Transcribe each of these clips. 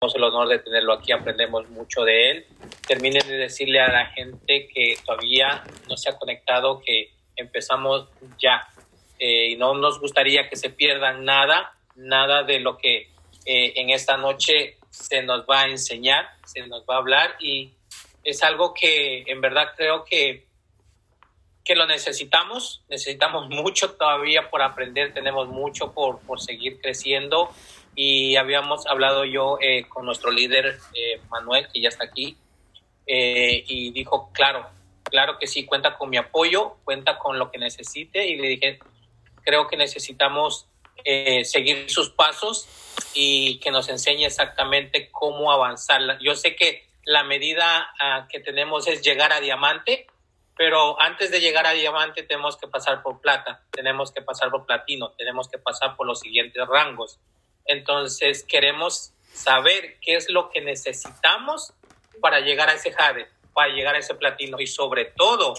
el honor de tenerlo aquí, aprendemos mucho de él. Termine de decirle a la gente que todavía no se ha conectado que empezamos ya. Eh, y no nos gustaría que se pierdan nada, nada de lo que eh, en esta noche se nos va a enseñar, se nos va a hablar. Y es algo que en verdad creo que, que lo necesitamos, necesitamos mucho todavía por aprender, tenemos mucho por, por seguir creciendo y habíamos hablado yo eh, con nuestro líder Manuel, que ya está aquí, y dijo, claro, claro que sí, cuenta con mi apoyo, cuenta con lo que necesite y le dije, creo que necesitamos eh, seguir sus pasos y que nos enseñe exactamente cómo avanzar. Yo sé que la medida ah, que tenemos es llegar a diamante, pero antes de llegar a diamante tenemos que pasar por plata, tenemos que pasar por platino, tenemos que pasar por los siguientes rangos. Entonces queremos saber qué es lo que necesitamos para llegar a ese jade, para llegar a ese platino y sobre todo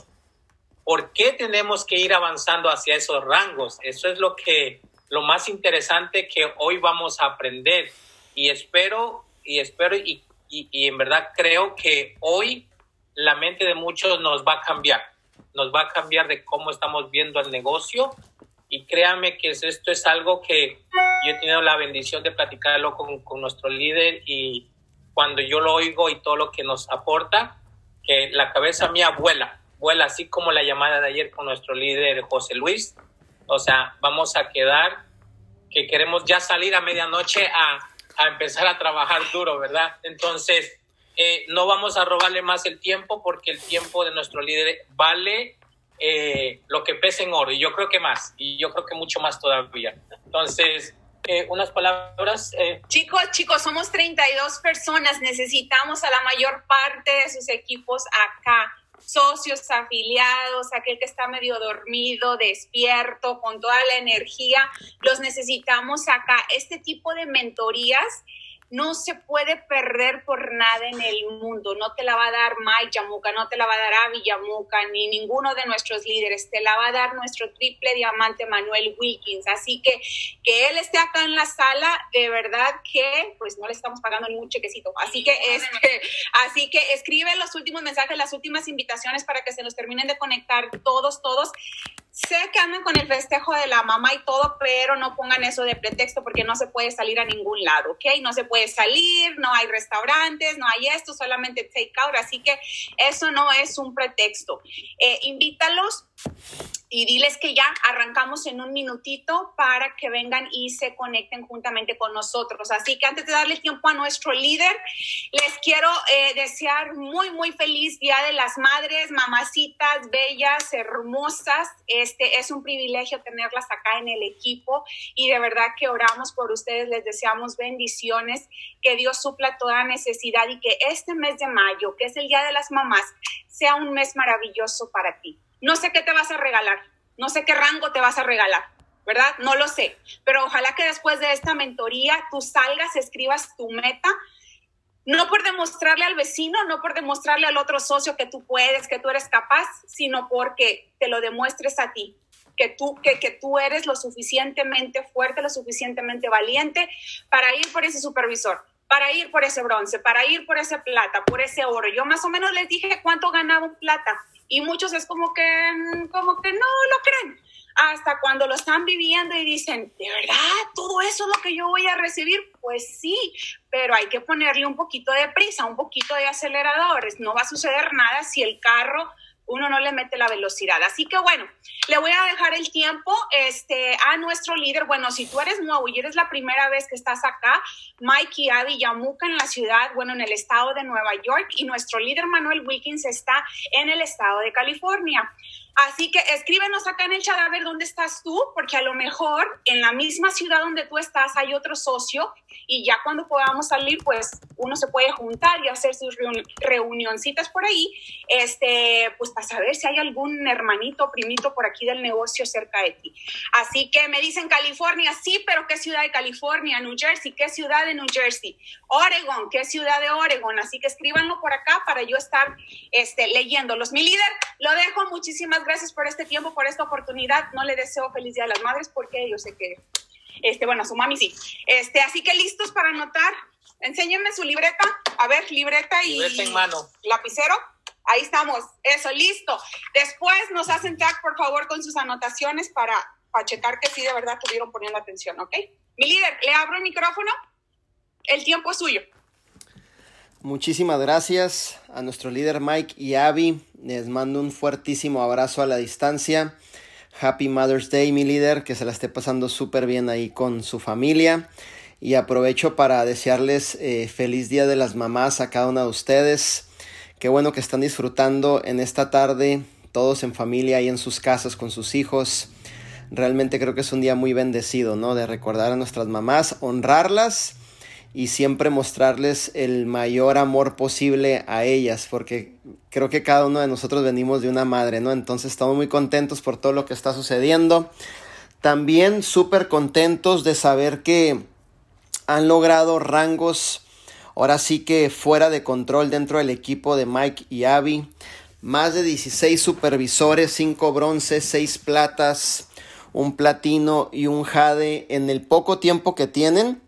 ¿Por qué tenemos que ir avanzando hacia esos rangos? Eso es lo que lo más interesante que hoy vamos a aprender y espero y espero y, y, en verdad creo que hoy la mente de muchos nos va a cambiar, nos va a cambiar de cómo estamos viendo el negocio y créanme que esto es algo que yo he tenido la bendición de platicarlo con, con nuestro líder y cuando yo lo oigo y todo lo que nos aporta, que la cabeza mía vuela, vuela así como la llamada de ayer con nuestro líder José Luis. O sea, vamos a quedar que queremos ya salir a medianoche a, a empezar a trabajar duro, ¿verdad? Entonces, eh, no vamos a robarle más el tiempo porque el tiempo de nuestro líder vale eh, lo que pesa en oro y yo creo que más, y yo creo que mucho más todavía. Entonces, eh, unas palabras. Chicos, chicos, somos 32 personas, necesitamos a la mayor parte de sus equipos acá socios, afiliados, aquel que está medio dormido, despierto, con toda la energía, los necesitamos acá. Este tipo de mentorías no se puede perder por nada en el mundo. No te la va a dar Mike Yamuka, no te la va a dar Avi Yamuka, ni ninguno de nuestros líderes. Te la va a dar nuestro triple diamante Manuel Wilkins. Así que que él esté acá en la sala, de verdad que pues no le estamos pagando ningún chequecito. Así que, este, así que escribe los últimos mensajes, las últimas invitaciones para que se nos terminen de conectar todos, todos. Sé que andan con el festejo de la mamá y todo, pero no pongan eso de pretexto porque no se puede salir a ningún lado, ¿ok? No se puede salir, no hay restaurantes, no hay esto, solamente take out, así que eso no es un pretexto. Eh, invítalos y diles que ya arrancamos en un minutito para que vengan y se conecten juntamente con nosotros. Así que antes de darle tiempo a nuestro líder, les quiero eh, desear muy, muy feliz Día de las Madres, mamacitas bellas, hermosas. Este es un privilegio tenerlas acá en el equipo y de verdad que oramos por ustedes, les deseamos bendiciones, que Dios supla toda necesidad y que este mes de mayo, que es el Día de las Mamás, sea un mes maravilloso para ti. No sé qué te vas a regalar, no sé qué rango te vas a regalar, ¿verdad? No lo sé, pero ojalá que después de esta mentoría tú salgas, escribas tu meta, no por demostrarle al vecino, no por demostrarle al otro socio que tú puedes, que tú eres capaz, sino porque te lo demuestres a ti, que tú, que, que tú eres lo suficientemente fuerte, lo suficientemente valiente para ir por ese supervisor, para ir por ese bronce, para ir por ese plata, por ese oro. Yo más o menos les dije cuánto ganaba un plata y muchos es como que, mm, como que no lo creen. Hasta cuando lo están viviendo y dicen, ¿de verdad todo eso es lo que yo voy a recibir? Pues sí, pero hay que ponerle un poquito de prisa, un poquito de aceleradores. No va a suceder nada si el carro uno no le mete la velocidad. Así que bueno, le voy a dejar el tiempo este, a nuestro líder. Bueno, si tú eres nuevo y eres la primera vez que estás acá, Mikey Adi Yamuka en la ciudad, bueno, en el estado de Nueva York, y nuestro líder Manuel Wilkins está en el estado de California. Así que escríbenos acá en el chat a ver dónde estás tú, porque a lo mejor en la misma ciudad donde tú estás hay otro socio y ya cuando podamos salir, pues uno se puede juntar y hacer sus reunioncitas por ahí, este, pues para saber si hay algún hermanito o primito por aquí del negocio cerca de ti. Así que me dicen California, sí, pero ¿qué ciudad de California? New Jersey, ¿qué ciudad de New Jersey? Oregon, ¿qué ciudad de Oregon? Así que escríbanlo por acá para yo estar este, leyéndolos. Mi líder, lo dejo. Muchísimas gracias por este tiempo, por esta oportunidad. No le deseo feliz día a las madres porque yo sé que, este, bueno, a su mami sí. Este, así que listos para anotar Enséñenme su libreta. A ver, libreta y libreta en mano. lapicero. Ahí estamos. Eso, listo. Después nos hacen tag, por favor, con sus anotaciones para, para checar que sí de verdad estuvieron poniendo atención, ¿ok? Mi líder, le abro el micrófono. El tiempo es suyo. Muchísimas gracias a nuestro líder Mike y Abby. Les mando un fuertísimo abrazo a la distancia. Happy Mother's Day, mi líder, que se la esté pasando súper bien ahí con su familia. Y aprovecho para desearles eh, feliz Día de las Mamás a cada una de ustedes. Qué bueno que están disfrutando en esta tarde, todos en familia y en sus casas con sus hijos. Realmente creo que es un día muy bendecido, ¿no? De recordar a nuestras mamás, honrarlas y siempre mostrarles el mayor amor posible a ellas, porque creo que cada uno de nosotros venimos de una madre, ¿no? Entonces estamos muy contentos por todo lo que está sucediendo. También súper contentos de saber que han logrado rangos, ahora sí que fuera de control dentro del equipo de Mike y Abby. Más de 16 supervisores, 5 bronces, 6 platas, un platino y un jade en el poco tiempo que tienen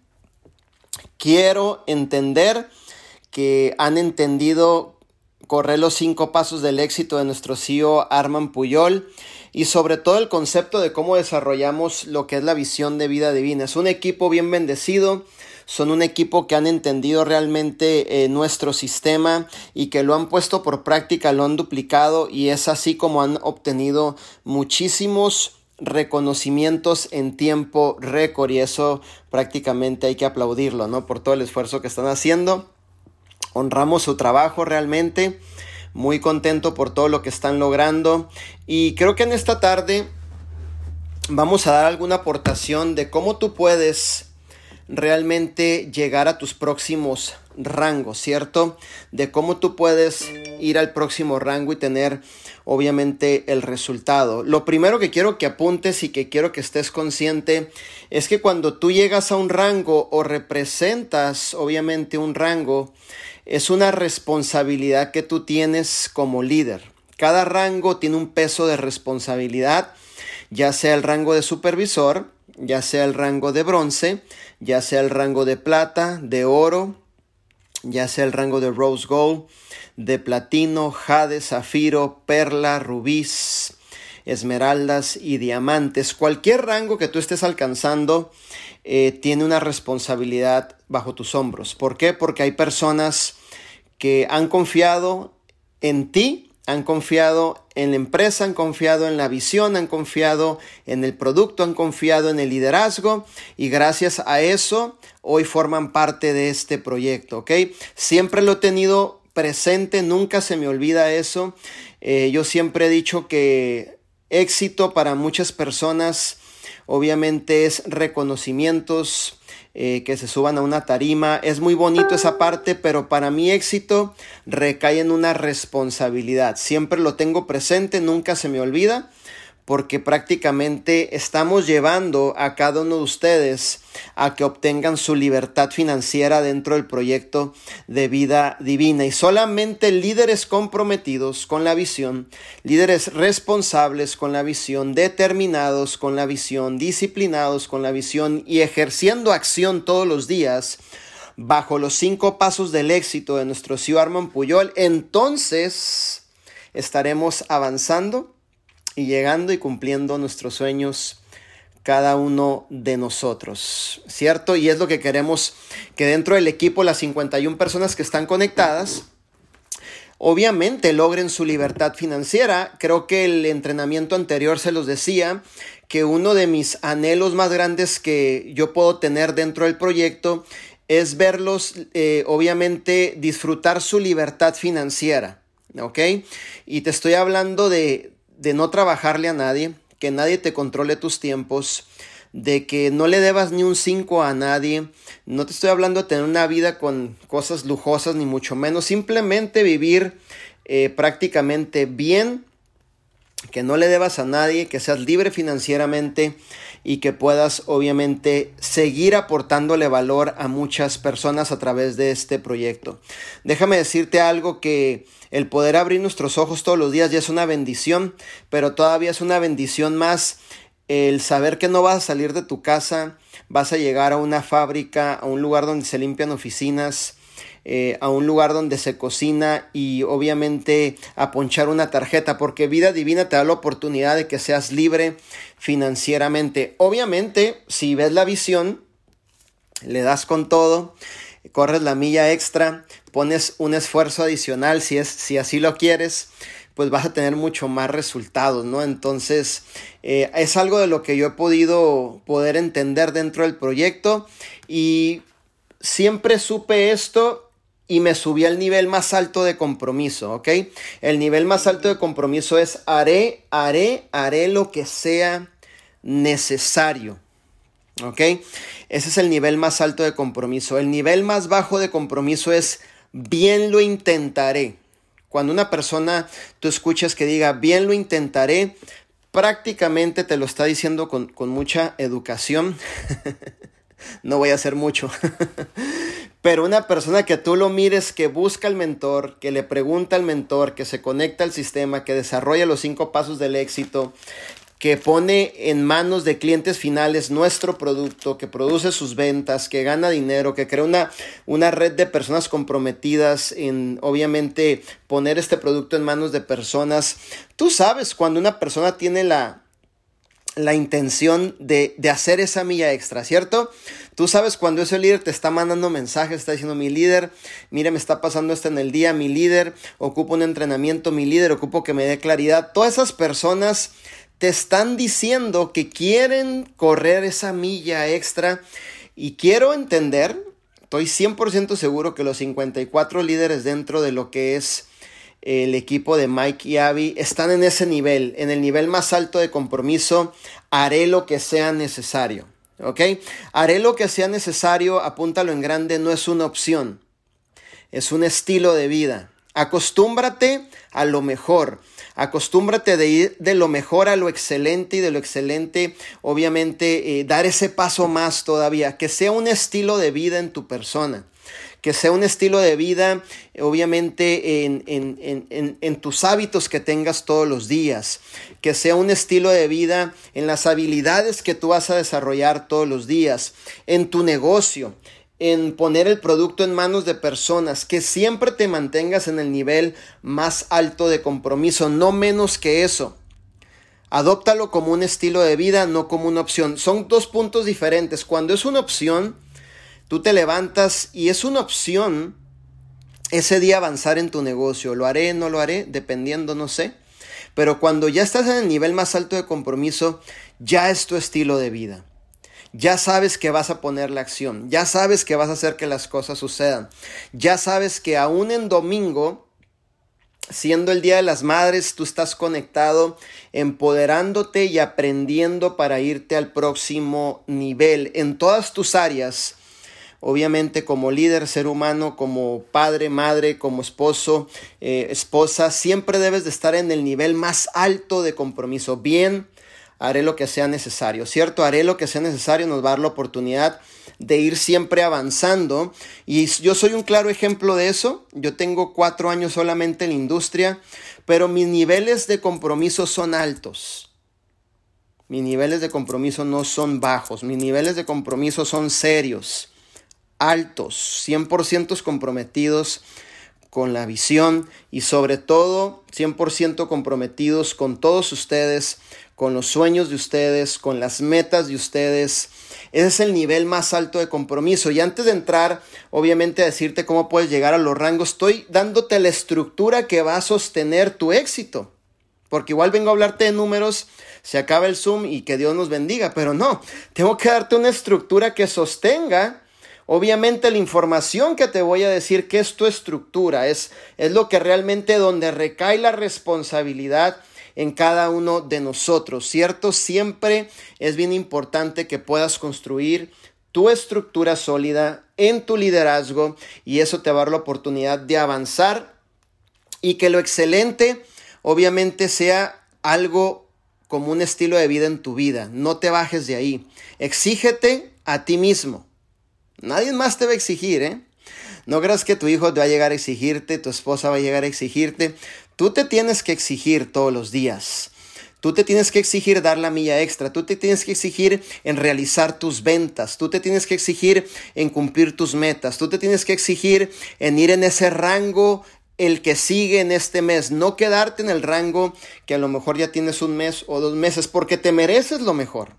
quiero entender que han entendido correr los cinco pasos del éxito de nuestro CEO Arman Puyol y sobre todo el concepto de cómo desarrollamos lo que es la visión de vida divina. Es un equipo bien bendecido, son un equipo que han entendido realmente eh, nuestro sistema y que lo han puesto por práctica, lo han duplicado y es así como han obtenido muchísimos reconocimientos en tiempo récord y eso prácticamente hay que aplaudirlo, ¿no? Por todo el esfuerzo que están haciendo. Honramos su trabajo realmente. Muy contento por todo lo que están logrando. Y creo que en esta tarde vamos a dar alguna aportación de cómo tú puedes realmente llegar a tus próximos rangos, ¿cierto? De cómo tú puedes ir al próximo rango y tener obviamente el resultado. Lo primero que quiero que apuntes y que quiero que estés consciente es que cuando tú llegas a un rango o representas obviamente un rango, es una responsabilidad que tú tienes como líder. Cada rango tiene un peso de responsabilidad, ya sea el rango de supervisor, ya sea el rango de bronce, ya sea el rango de plata, de oro, ya sea el rango de rose gold, de platino, jade, zafiro, perla, rubíes, esmeraldas y diamantes. Cualquier rango que tú estés alcanzando eh, tiene una responsabilidad bajo tus hombros. ¿Por qué? Porque hay personas que han confiado en ti han confiado en la empresa, han confiado en la visión, han confiado en el producto, han confiado en el liderazgo y gracias a eso hoy forman parte de este proyecto, ¿ok? Siempre lo he tenido presente, nunca se me olvida eso. Eh, yo siempre he dicho que éxito para muchas personas obviamente es reconocimientos, eh, que se suban a una tarima. Es muy bonito esa parte, pero para mi éxito recae en una responsabilidad. Siempre lo tengo presente, nunca se me olvida porque prácticamente estamos llevando a cada uno de ustedes a que obtengan su libertad financiera dentro del proyecto de vida divina. Y solamente líderes comprometidos con la visión, líderes responsables con la visión, determinados con la visión, disciplinados con la visión y ejerciendo acción todos los días bajo los cinco pasos del éxito de nuestro CEO Armand Puyol, entonces estaremos avanzando y llegando y cumpliendo nuestros sueños cada uno de nosotros, ¿cierto? Y es lo que queremos que dentro del equipo las 51 personas que están conectadas, obviamente logren su libertad financiera. Creo que el entrenamiento anterior se los decía que uno de mis anhelos más grandes que yo puedo tener dentro del proyecto es verlos, eh, obviamente, disfrutar su libertad financiera, ¿ok? Y te estoy hablando de, de no trabajarle a nadie, que nadie te controle tus tiempos, de que no le debas ni un 5 a nadie. No te estoy hablando de tener una vida con cosas lujosas, ni mucho menos. Simplemente vivir eh, prácticamente bien, que no le debas a nadie, que seas libre financieramente y que puedas obviamente seguir aportándole valor a muchas personas a través de este proyecto. Déjame decirte algo que el poder abrir nuestros ojos todos los días ya es una bendición, pero todavía es una bendición más el saber que no vas a salir de tu casa vas a llegar a una fábrica, a un lugar donde se limpian oficinas, eh, a un lugar donde se cocina y obviamente a ponchar una tarjeta, porque vida divina te da la oportunidad de que seas libre financieramente. Obviamente, si ves la visión, le das con todo, corres la milla extra, pones un esfuerzo adicional si, es, si así lo quieres pues vas a tener mucho más resultados, ¿no? Entonces, eh, es algo de lo que yo he podido poder entender dentro del proyecto y siempre supe esto y me subí al nivel más alto de compromiso, ¿ok? El nivel más alto de compromiso es haré, haré, haré lo que sea necesario, ¿ok? Ese es el nivel más alto de compromiso. El nivel más bajo de compromiso es bien lo intentaré. Cuando una persona tú escuchas que diga bien lo intentaré, prácticamente te lo está diciendo con, con mucha educación. no voy a hacer mucho. Pero una persona que tú lo mires, que busca al mentor, que le pregunta al mentor, que se conecta al sistema, que desarrolla los cinco pasos del éxito, que pone en manos de clientes finales nuestro producto, que produce sus ventas, que gana dinero, que crea una, una red de personas comprometidas en, obviamente, poner este producto en manos de personas. Tú sabes cuando una persona tiene la, la intención de, de, hacer esa milla extra, ¿cierto? Tú sabes cuando ese líder te está mandando mensajes, está diciendo, mi líder, mire, me está pasando esto en el día, mi líder, ocupo un entrenamiento, mi líder, ocupo que me dé claridad. Todas esas personas te están diciendo que quieren correr esa milla extra y quiero entender, estoy 100% seguro que los 54 líderes dentro de lo que es el equipo de Mike y Abby están en ese nivel, en el nivel más alto de compromiso, haré lo que sea necesario. ¿Ok? Haré lo que sea necesario, apúntalo en grande, no es una opción, es un estilo de vida. Acostúmbrate a lo mejor. Acostúmbrate de ir de lo mejor a lo excelente y de lo excelente, obviamente, eh, dar ese paso más todavía, que sea un estilo de vida en tu persona. Que sea un estilo de vida, obviamente, en, en, tus hábitos que tengas todos los días, que sea un estilo de vida en las habilidades que tú vas a desarrollar todos los días, en tu negocio, en poner el producto en manos de personas, que siempre te mantengas en el nivel más alto de compromiso, no menos que eso. Adóptalo como un estilo de vida, no como una opción. Son dos puntos diferentes. Cuando es una opción, Tú te levantas y es una opción ese día avanzar en tu negocio. Lo haré, no lo haré, dependiendo, no sé. Pero cuando ya estás en el nivel más alto de compromiso, ya es tu estilo de vida. Ya sabes que vas a poner la acción, ya sabes que vas a hacer que las cosas sucedan, ya sabes que aún en domingo, siendo el Día de las Madres, tú estás conectado, empoderándote y aprendiendo para irte al próximo nivel. En todas tus áreas Obviamente como líder, ser humano, como padre, madre, como esposo, eh, esposa, siempre debes de estar en el nivel más alto de compromiso. Bien, haré lo que sea necesario, ¿cierto? Haré lo que sea necesario, nos va a dar la oportunidad de ir siempre avanzando. Y yo soy un claro ejemplo de eso. Yo tengo cuatro años solamente en la industria, pero mis niveles de compromiso son altos. Mis niveles de compromiso no son bajos, mis niveles de compromiso son serios altos, 100% comprometidos con la visión y sobre todo 100% comprometidos con todos ustedes, con los sueños de ustedes, con las metas de ustedes. Ese es el nivel más alto de compromiso. Y antes de entrar, obviamente, a decirte cómo puedes llegar a los rangos, estoy dándote la estructura que va a sostener tu éxito. Porque igual vengo a hablarte de números, se acaba el Zoom y que Dios nos bendiga, pero no, tengo que darte una estructura que sostenga Obviamente la información que te voy a decir que es tu estructura, es, es lo que realmente donde recae la responsabilidad en cada uno de nosotros, ¿cierto? Siempre es bien importante que puedas construir tu estructura sólida en tu liderazgo y eso te va a dar la oportunidad de avanzar y que lo excelente obviamente sea algo como un estilo de vida en tu vida. No te bajes de ahí. Exígete a ti mismo. Nadie más te va a exigir, ¿eh? No creas que tu hijo te va a llegar a exigirte, tu esposa va a llegar a exigirte. Tú te tienes que exigir todos los días. Tú te tienes que exigir dar la milla extra, tú te tienes que exigir en realizar tus ventas, tú te tienes que exigir en cumplir tus metas, tú te tienes que exigir en ir en ese rango el que sigue en este mes, no quedarte en el rango que a lo mejor ya tienes un mes o dos meses, porque te mereces lo mejor.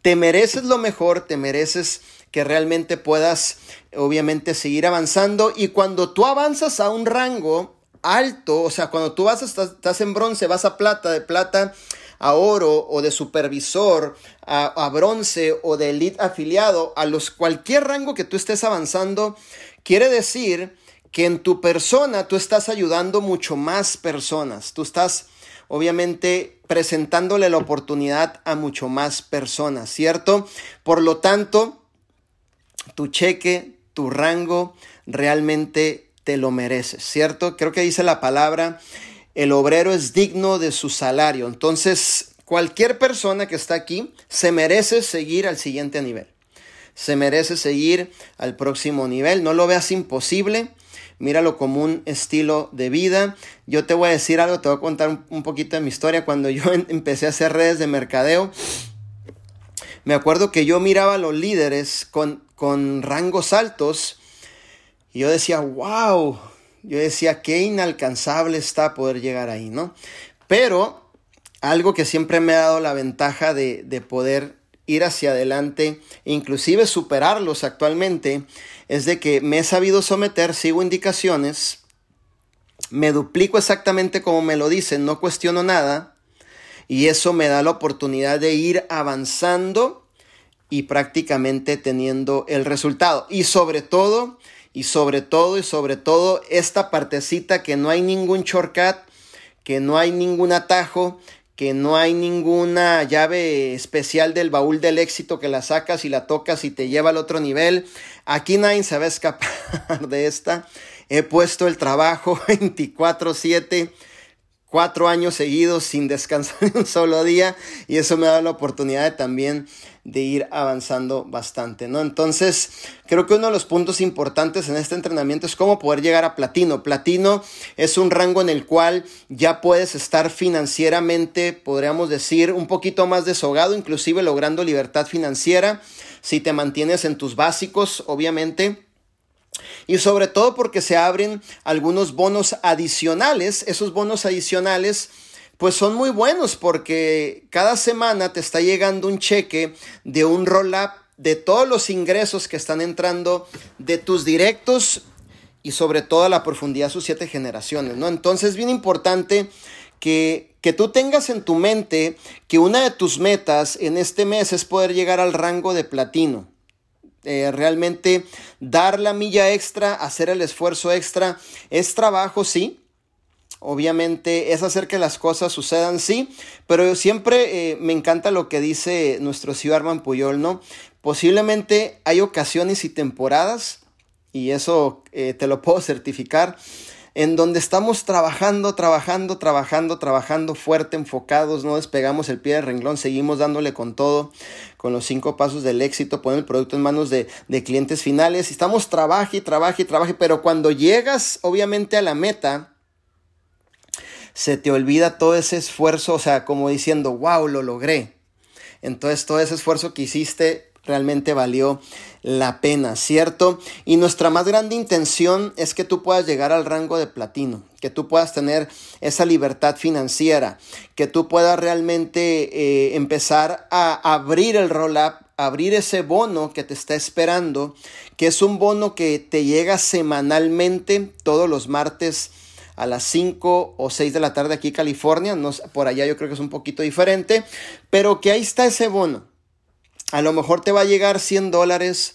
Te mereces lo mejor, te mereces que realmente puedas obviamente seguir avanzando. Y cuando tú avanzas a un rango, alto, o sea, cuando tú vas, estás, en bronce, vas a plata, de plata a oro o de supervisor a, bronce o de elite afiliado, a los cualquier rango que tú estés avanzando, quiere decir que en tu persona tú estás ayudando mucho más personas. Tú estás obviamente presentándole la oportunidad a mucho más personas, ¿cierto? Por lo tanto, tu cheque, tu rango realmente te lo mereces, ¿cierto? Creo que dice la palabra, el obrero es digno de su salario. Entonces, cualquier persona que está aquí se merece seguir al siguiente nivel. Se merece seguir al próximo nivel. No lo veas imposible. Míralo como un estilo de vida. Yo te voy a decir algo, te voy a contar un, poquito de mi historia. Cuando yo empecé a hacer redes de mercadeo, me acuerdo que yo miraba a los líderes con, con rangos altos y yo decía, wow, yo decía, qué inalcanzable está poder llegar ahí, ¿no? Pero algo que siempre me ha dado la ventaja de, de poder ir hacia adelante, inclusive superarlos actualmente, es de que me he sabido someter, sigo indicaciones, me duplico exactamente como me lo dicen, no cuestiono nada, y eso me da la oportunidad de ir avanzando y prácticamente teniendo el resultado. Y sobre todo, y sobre todo y sobre todo esta partecita que no hay ningún shortcut, que no hay ningún atajo, que no hay ninguna llave especial del baúl del éxito que la sacas y la tocas y te lleva al otro nivel. Aquí nadie se va a escapar de esta. He puesto el trabajo 24/7 cuatro años seguidos sin descansar un solo día y eso me da la oportunidad de también de ir avanzando bastante, ¿no? Entonces, creo que uno de los puntos importantes en este entrenamiento es cómo poder llegar a platino. Platino es un rango en el cual ya puedes estar financieramente, podríamos decir, un poquito más deshogado, inclusive logrando libertad financiera, si te mantienes en tus básicos, obviamente. Y sobre todo porque se abren algunos bonos adicionales, esos bonos adicionales pues son muy buenos porque cada semana te está llegando un cheque de un roll-up de todos los ingresos que están entrando de tus directos y sobre todo a la profundidad de sus siete generaciones, ¿no? Entonces es bien importante que, que tú tengas en tu mente que una de tus metas en este mes es poder llegar al rango de platino. Eh, realmente dar la milla extra, hacer el esfuerzo extra, es trabajo, sí, Obviamente es hacer que las cosas sucedan, sí, pero siempre eh, me encanta lo que dice nuestro Ciudad Arman Puyol, ¿no? Posiblemente hay ocasiones y temporadas, y eso eh, te lo puedo certificar, en donde estamos trabajando, trabajando, trabajando, trabajando fuerte, enfocados, no despegamos el pie del renglón, seguimos dándole con todo, con los cinco pasos del éxito, poner el producto en manos de, clientes finales, estamos trabaje, trabaje, trabaje, pero cuando llegas obviamente a la meta, se te olvida todo ese esfuerzo, o sea, como diciendo, wow, lo logré. Entonces todo ese esfuerzo que hiciste realmente valió la pena, ¿cierto? Y nuestra más grande intención es que tú puedas llegar al rango de platino, que tú puedas tener esa libertad financiera, que tú puedas realmente eh, empezar a abrir el roll-up, abrir ese bono que te está esperando, que es un bono que te llega semanalmente todos los martes a las 5 o 6 de la tarde aquí en California. No, por allá yo creo que es un poquito diferente. Pero que ahí está ese bono. A lo mejor te va a llegar 100 dólares,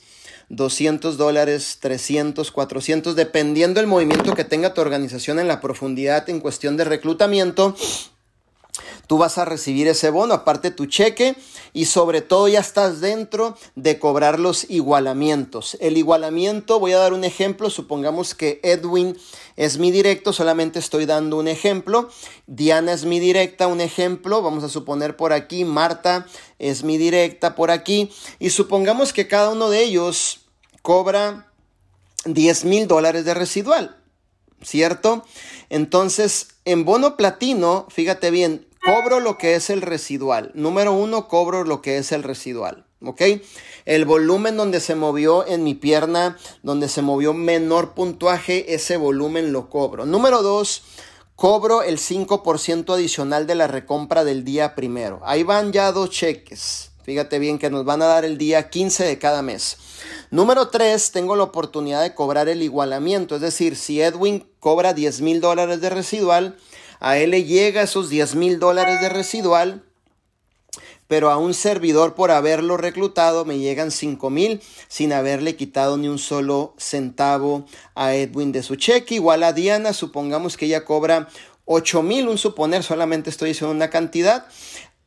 200 dólares, 300, 400, dependiendo del movimiento que tenga tu organización en la profundidad en cuestión de reclutamiento tú vas a recibir ese bono, aparte tu cheque y sobre todo ya estás dentro de cobrar los igualamientos. El igualamiento, voy a dar un ejemplo, supongamos que Edwin es mi directo, solamente estoy dando un ejemplo. Diana es mi directa, un ejemplo, vamos a suponer por aquí, Marta es mi directa por aquí y supongamos que cada uno de ellos cobra 10 mil dólares de residual, ¿cierto? Entonces, en bono platino, fíjate bien, cobro lo que es el residual. Número uno, cobro lo que es el residual. ¿Ok? El volumen donde se movió en mi pierna, donde se movió menor puntuaje, ese volumen lo cobro. Número dos, cobro el 5% adicional de la recompra del día primero. Ahí van ya dos cheques. Fíjate bien que nos van a dar el día 15 de cada mes. Número 3, tengo la oportunidad de cobrar el igualamiento. Es decir, si Edwin cobra 10 mil dólares de residual, a él le llega esos 10 mil dólares de residual pero a un servidor por haberlo reclutado me llegan 5 mil sin haberle quitado ni un solo centavo a Edwin de su cheque. Igual a Diana, supongamos que ella cobra 8 mil, un suponer, solamente estoy diciendo una cantidad.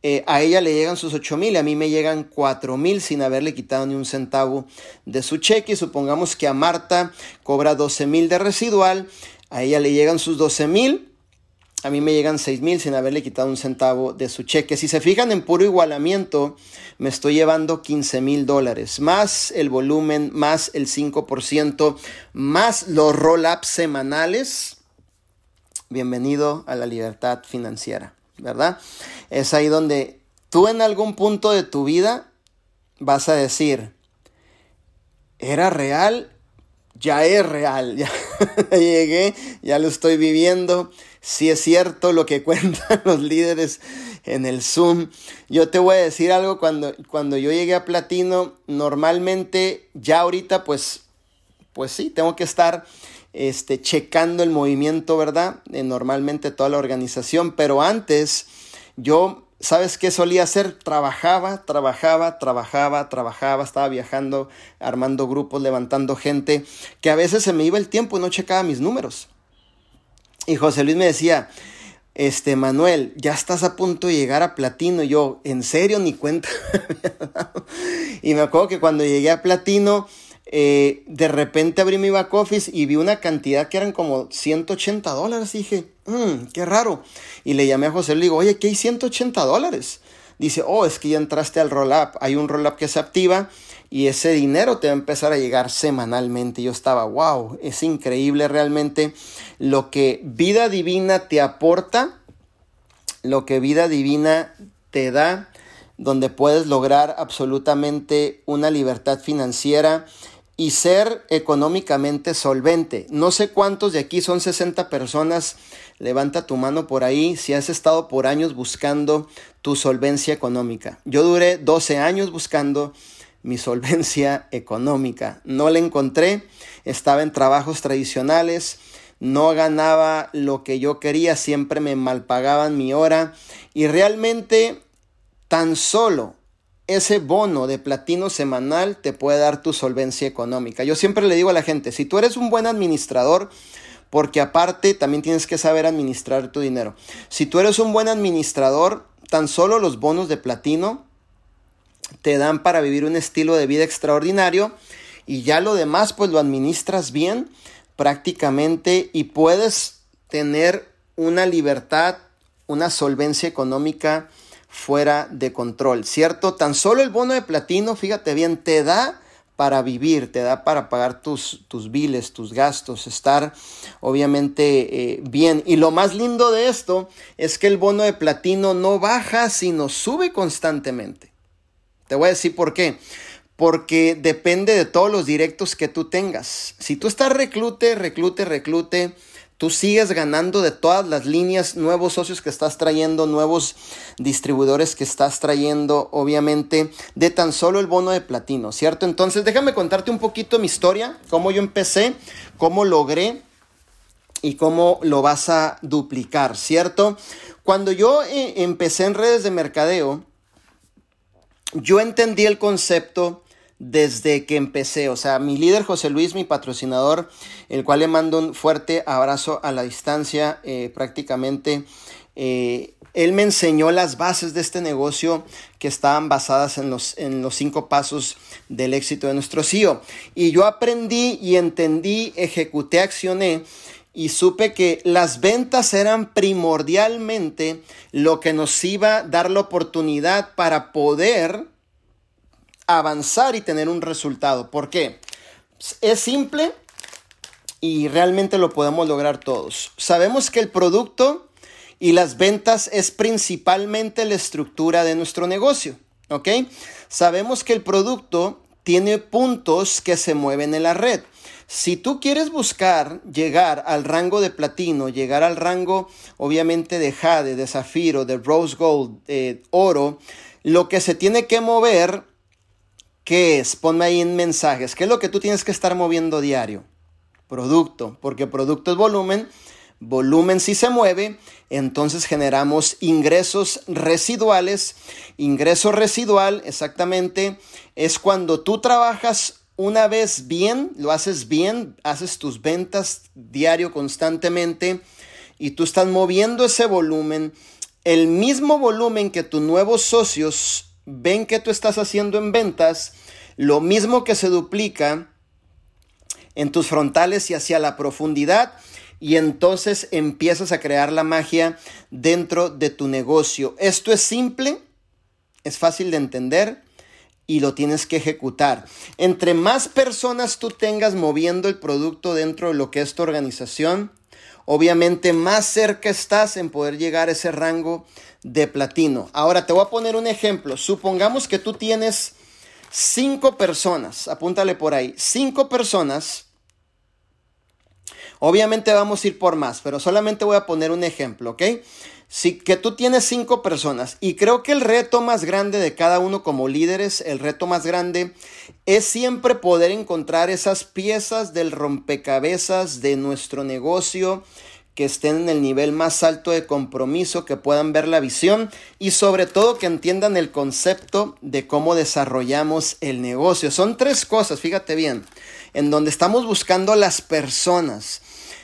Eh, a ella le llegan sus 8 mil, a mí me llegan 4 mil sin haberle quitado ni un centavo de su cheque. Supongamos que a Marta cobra 12 mil de residual, a ella le llegan sus 12 mil a mí me llegan 6 mil sin haberle quitado un centavo de su cheque. Si se fijan en puro igualamiento, me estoy llevando 15 mil dólares, más el volumen, más el 5%, más los roll-ups semanales. Bienvenido a la libertad financiera, ¿verdad? Es ahí donde tú en algún punto de tu vida vas a decir, ¿era real? Ya es real, ya llegué, ya lo estoy viviendo si es cierto lo que cuentan los líderes en el Zoom. Yo te voy a decir algo, cuando, cuando yo llegué a Platino, normalmente ya ahorita pues, pues sí, tengo que estar este, checando el movimiento, ¿verdad? normalmente toda la organización, pero antes yo ¿Sabes qué solía hacer? Trabajaba, trabajaba, trabajaba, trabajaba, estaba viajando, armando grupos, levantando gente, que a veces se me iba el tiempo y no checaba mis números. Y José Luis me decía, este Manuel, ya estás a punto de llegar a platino. yo, ¿en serio? Ni cuenta. y me acuerdo que cuando llegué a platino, eh, de repente abrí mi back office y vi una cantidad que eran como 180 dólares. Y dije, mmm, qué raro. Y le llamé a José y digo, oye, ¿qué hay 180 dólares? Dice, oh, es que ya entraste al roll-up. Hay un roll-up que se activa y ese dinero te va a empezar a llegar semanalmente. Yo estaba, wow, es increíble realmente lo que vida divina te aporta, lo que vida divina te da, donde puedes lograr absolutamente una libertad financiera y ser económicamente solvente. No sé cuántos de aquí son 60 personas. Levanta tu mano por ahí si has estado por años buscando tu solvencia económica. Yo duré 12 años buscando mi solvencia económica. No la encontré, estaba en trabajos tradicionales, no ganaba lo que yo quería, siempre me malpagaban mi hora y realmente tan solo ese bono de platino semanal te puede dar tu solvencia económica. Yo siempre le digo a la gente, si tú eres un buen administrador, porque aparte también tienes que saber administrar tu dinero. Si tú eres un buen administrador, tan solo los bonos de platino te dan para vivir un estilo de vida extraordinario y ya lo demás pues lo administras bien prácticamente y puedes tener una libertad, una solvencia económica fuera de control, ¿cierto? Tan solo el bono de platino, fíjate bien, te da para vivir, te da para pagar tus, tus biles, tus gastos, estar obviamente eh, bien. Y lo más lindo de esto es que el bono de platino no baja, sino sube constantemente. Te voy a decir por qué. Porque depende de todos los directos que tú tengas. Si tú estás reclute, reclute, reclute, tú sigues ganando de todas las líneas, nuevos socios que estás trayendo, nuevos distribuidores que estás trayendo, obviamente, de tan solo el bono de platino, ¿cierto? Entonces, déjame contarte un poquito mi historia, cómo yo empecé, cómo logré y cómo lo vas a duplicar, ¿cierto? Cuando yo eh, empecé en redes de mercadeo, yo entendí el concepto desde que empecé. O sea, mi líder José Luis, mi patrocinador, el cual le mando un fuerte abrazo a la distancia eh, prácticamente. Eh, él me enseñó las bases de este negocio que estaban basadas en los, en los cinco pasos del éxito de nuestro CEO. Y yo aprendí y entendí, ejecuté, accioné y supe que las ventas eran primordialmente lo que nos iba a dar la oportunidad para poder avanzar y tener un resultado. ¿Por qué? Es simple y realmente lo podemos lograr todos. Sabemos que el producto Y las ventas es principalmente la estructura de nuestro negocio, ¿ok? Sabemos que el producto tiene puntos que se mueven en la red. Si tú quieres buscar llegar al rango de platino, llegar al rango obviamente de jade, de zafiro, de rose gold, oro, lo que se tiene que mover, ¿qué es? Ponme ahí en mensajes. ¿Qué es lo que tú tienes que estar moviendo diario? Producto, porque producto es volumen. Volumen si se mueve, entonces generamos ingresos residuales. Ingreso residual, exactamente, es cuando tú trabajas una vez bien, lo haces bien, haces tus ventas diario constantemente y tú estás moviendo ese volumen, el mismo volumen que tus nuevos socios ven que tú estás haciendo en ventas, lo mismo que se duplica en tus frontales y hacia la profundidad y entonces empiezas a crear la magia dentro de tu negocio. Esto es simple, es fácil de entender y lo tienes que ejecutar. Entre más personas tú tengas moviendo el producto dentro de lo que es tu organización, obviamente más cerca estás en poder llegar a ese rango de platino. Ahora te voy a poner un ejemplo. Supongamos que tú tienes cinco personas, apúntale por ahí, cinco personas. Obviamente vamos a ir por más, pero solamente voy a poner un ejemplo, ¿ok? Si que tú tienes cinco personas y creo que el reto más grande de cada uno como líderes, el reto más grande es siempre poder encontrar esas piezas del rompecabezas de nuestro negocio que estén en el nivel más alto de compromiso, que puedan ver la visión y sobre todo que entiendan el concepto de cómo desarrollamos el negocio. Son tres cosas, fíjate bien, en donde estamos buscando las personas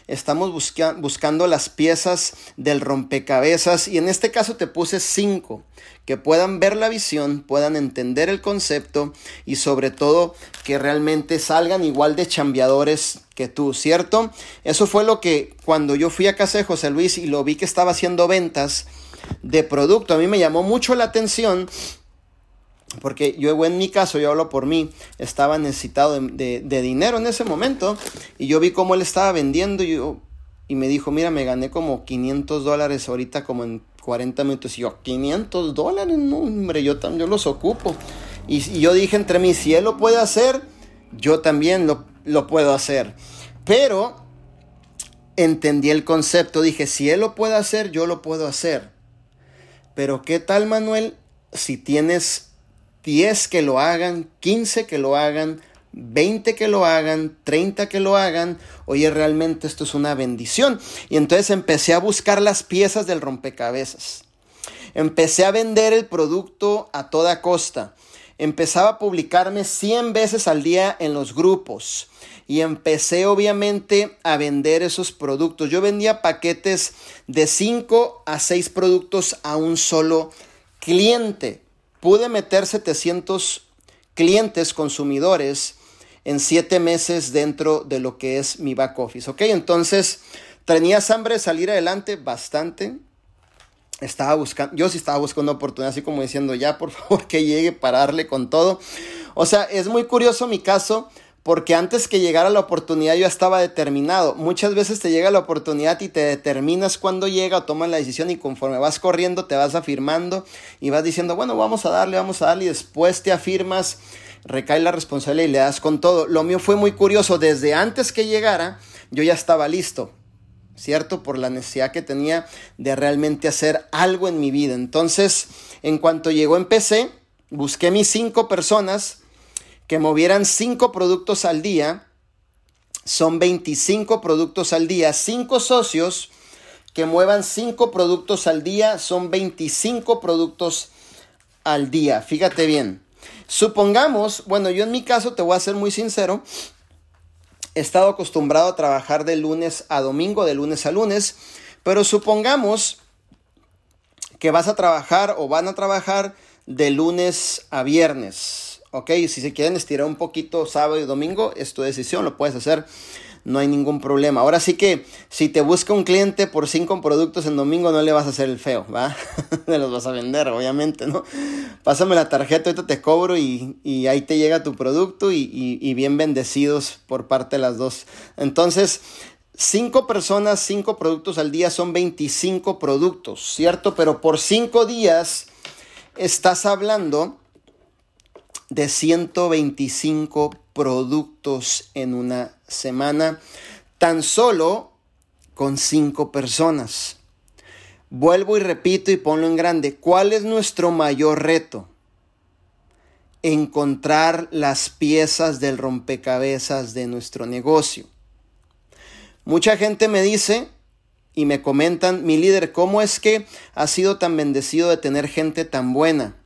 estamos buscando las piezas del rompecabezas y en este caso te puse cinco que puedan ver la visión, puedan entender el concepto y sobre todo que realmente salgan igual de chambeadores que tú, ¿cierto? Eso fue lo que cuando yo fui a casa de José Luis y lo vi que estaba haciendo ventas de producto, a mí me llamó mucho la atención porque yo en mi caso, yo hablo por mí, estaba necesitado de, dinero en ese momento y yo vi cómo él estaba vendiendo y, yo, y me dijo, mira, me gané como 500 dólares ahorita como en 40 minutos. Y yo, 500 dólares, no, hombre, yo, yo los ocupo. Y, yo dije entre mí, si él lo puede hacer, yo también lo, lo puedo hacer. Pero entendí el concepto, dije, si él lo puede hacer, yo lo puedo hacer. Pero ¿qué tal, Manuel, si tienes 10 que lo hagan, 15 que lo hagan, 20 que lo hagan, 30 que lo hagan, oye, realmente esto es una bendición. Y entonces empecé a buscar las piezas del rompecabezas. Empecé a vender el producto a toda costa. Empezaba a publicarme 100 veces al día en los grupos. Y empecé obviamente a vender esos productos. Yo vendía paquetes de 5 a 6 productos a un solo cliente pude meter 700 clientes consumidores en 7 meses dentro de lo que es mi back office. Ok, entonces tenías hambre de salir adelante bastante. Estaba buscando, yo sí estaba buscando oportunidad, así como diciendo, ya por favor que llegue para darle con todo. O sea, es muy curioso mi caso porque antes que llegara la oportunidad yo estaba determinado. Muchas veces te llega la oportunidad y te determinas cuando llega o tomas la decisión y conforme vas corriendo te vas afirmando y vas diciendo, bueno, vamos a darle, vamos a darle y después te afirmas, recae la responsabilidad y le das con todo. Lo mío fue muy curioso, desde antes que llegara yo ya estaba listo. ¿Cierto? Por la necesidad que tenía de realmente hacer algo en mi vida. Entonces, en cuanto llegó empecé, busqué mis cinco personas, que movieran 5 productos al día, son 25 productos al día. 5 socios que muevan 5 productos al día, son 25 productos al día. Fíjate bien. Supongamos, bueno, yo en mi caso te voy a ser muy sincero, he estado acostumbrado a trabajar de lunes a domingo, de lunes a lunes, pero supongamos que vas a trabajar o van a trabajar de lunes a viernes ¿ok? Si se quieren estirar un poquito sábado y domingo, es tu decisión, lo puedes hacer, no hay ningún problema. Ahora sí que si te busca un cliente por cinco productos en domingo, no le vas a hacer el feo, ¿va? le los vas a vender, obviamente, ¿no? Pásame la tarjeta, ahorita te cobro y, ahí te llega tu producto y, y bien bendecidos por parte de las dos. Entonces, cinco personas, cinco productos al día son 25 productos, ¿cierto? Pero por cinco días estás hablando de 125 productos en una semana, tan solo con cinco personas. Vuelvo y repito y ponlo en grande. ¿Cuál es nuestro mayor reto? Encontrar las piezas del rompecabezas de nuestro negocio. Mucha gente me dice y me comentan, mi líder, ¿cómo es que has sido tan bendecido de tener gente tan buena?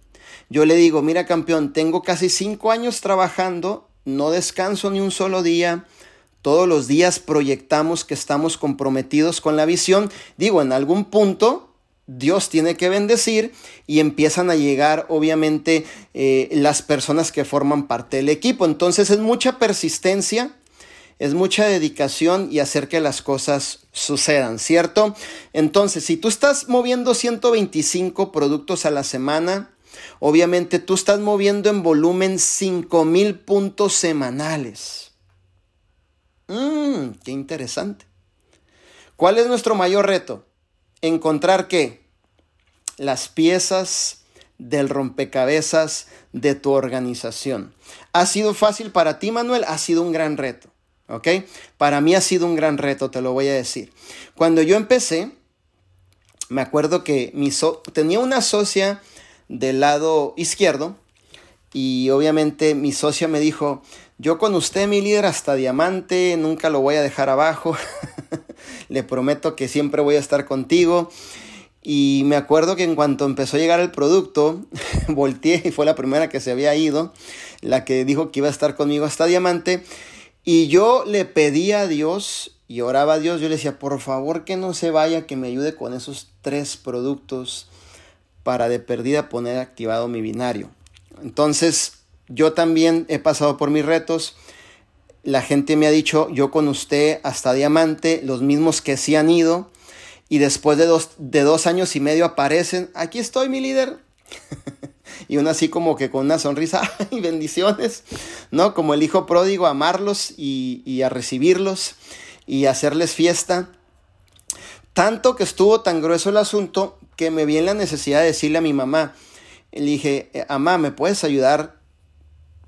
Yo le digo, mira campeón, tengo casi cinco años trabajando, no descanso ni un solo día, todos los días proyectamos que estamos comprometidos con la visión. Digo, en algún punto Dios tiene que bendecir y empiezan a llegar obviamente eh, las personas que forman parte del equipo. Entonces es mucha persistencia, es mucha dedicación y hacer que las cosas sucedan, ¿cierto? Entonces, si tú estás moviendo 125 productos a la semana, obviamente tú estás moviendo en volumen 5000 puntos semanales. Mmm, qué interesante. ¿Cuál es nuestro mayor reto? Encontrar qué? Las piezas del rompecabezas de tu organización. ¿Ha sido fácil para ti, Manuel? Ha sido un gran reto. ¿Ok? Para mí ha sido un gran reto, te lo voy a decir. Cuando yo empecé, me acuerdo que mi tenía una socia del lado izquierdo y obviamente mi socia me dijo, yo con usted, mi líder, hasta diamante, nunca lo voy a dejar abajo. Le prometo que siempre voy a estar contigo. Y me acuerdo que en cuanto empezó a llegar el producto, volteé y fue la primera que se había ido, la que dijo que iba a estar conmigo hasta diamante. Y yo le pedí a Dios y oraba a Dios, yo le decía, por favor que no se vaya, que me ayude con esos tres productos para de perdida poner activado mi binario. Entonces, yo también he pasado por mis retos. La gente me ha dicho, yo con usted hasta diamante, los mismos que sí han ido. Y después de dos, de dos años y medio aparecen, aquí estoy mi líder. y uno así como que con una sonrisa, y bendiciones, ¿no? Como el hijo pródigo, amarlos y, y a recibirlos y hacerles fiesta. Tanto que estuvo tan grueso el asunto que me vi en la necesidad de decirle a mi mamá, le dije, eh, mamá, ¿me puedes ayudar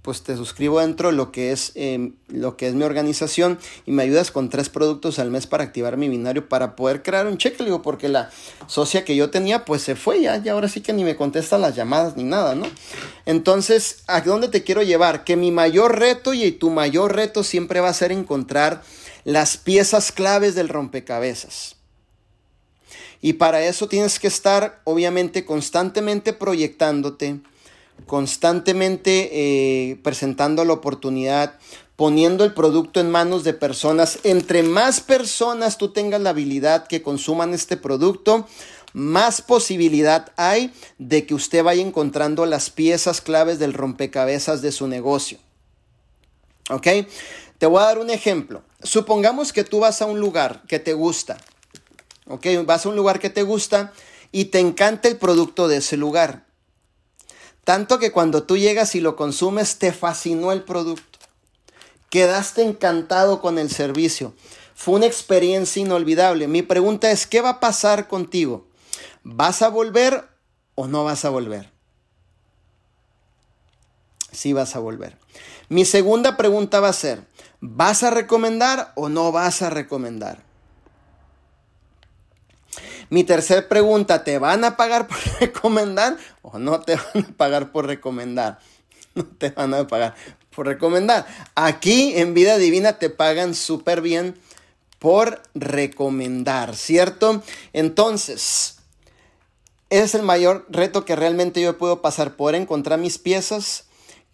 pues te suscribo dentro de lo que es em, lo que es mi organización y me ayudas con tres productos al mes para activar mi binario para poder crear un cheque, digo, porque la socia que yo tenía pues se fue ya, y ahora sí que ni me contesta las llamadas ni nada, ¿no? Entonces, ¿a dónde te quiero llevar? Que mi mayor reto y tu mayor reto siempre va a ser encontrar las piezas claves del rompecabezas. Y para eso tienes que estar obviamente constantemente proyectándote, constantemente eh, presentando la oportunidad, poniendo el producto en manos de personas. Entre más personas tú tengas la habilidad que consuman este producto, más posibilidad hay de que usted vaya encontrando las piezas claves del rompecabezas de su negocio. ¿Ok? Te voy a dar un ejemplo. Supongamos que tú vas a un lugar que te gusta. ¿Ok? Vas a un lugar que te gusta y te encanta el producto de ese lugar. Tanto que cuando tú llegas y lo consumes, te fascinó el producto. Quedaste encantado con el servicio. Fue una experiencia inolvidable. Mi pregunta es, ¿qué va a pasar contigo? ¿Vas a volver o no vas a volver? Sí vas a volver. Mi segunda pregunta va a ser, ¿vas a recomendar o no vas a recomendar? Mi tercera pregunta, ¿te van a pagar por recomendar o no te van a pagar por recomendar? No te van a pagar por recomendar. Aquí en Vida Divina te pagan súper bien por recomendar, ¿cierto? Entonces, es el mayor reto que realmente yo puedo pasar, por encontrar mis piezas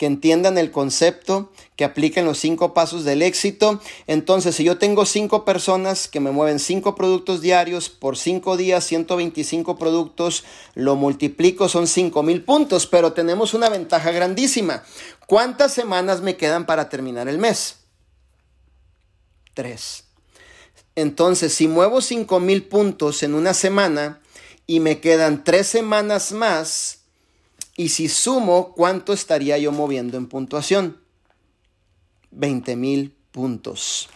que entiendan el concepto, que apliquen los cinco pasos del éxito. Entonces, si yo tengo cinco personas que me mueven cinco productos diarios por cinco días, 125 productos, lo multiplico, son cinco mil puntos, pero tenemos una ventaja grandísima. ¿Cuántas semanas me quedan para terminar el mes? Tres. Entonces, si muevo cinco mil puntos en una semana y me quedan tres semanas más, y si sumo, ¿cuánto estaría yo moviendo en puntuación? 20 mil puntos.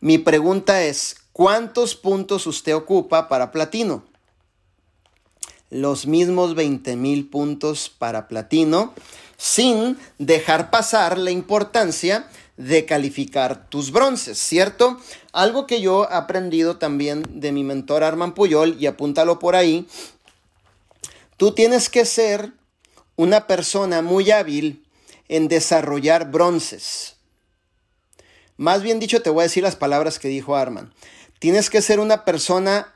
Mi pregunta es, ¿cuántos puntos usted ocupa para platino? Los mismos 20 mil puntos para platino, sin dejar pasar la importancia de calificar tus bronces, ¿cierto? Algo que yo he aprendido también de mi mentor Arman Puyol, y apúntalo por ahí, tú tienes que ser una persona muy hábil en desarrollar bronces. Más bien dicho, te voy a decir las palabras que dijo Arman. Tienes que ser una persona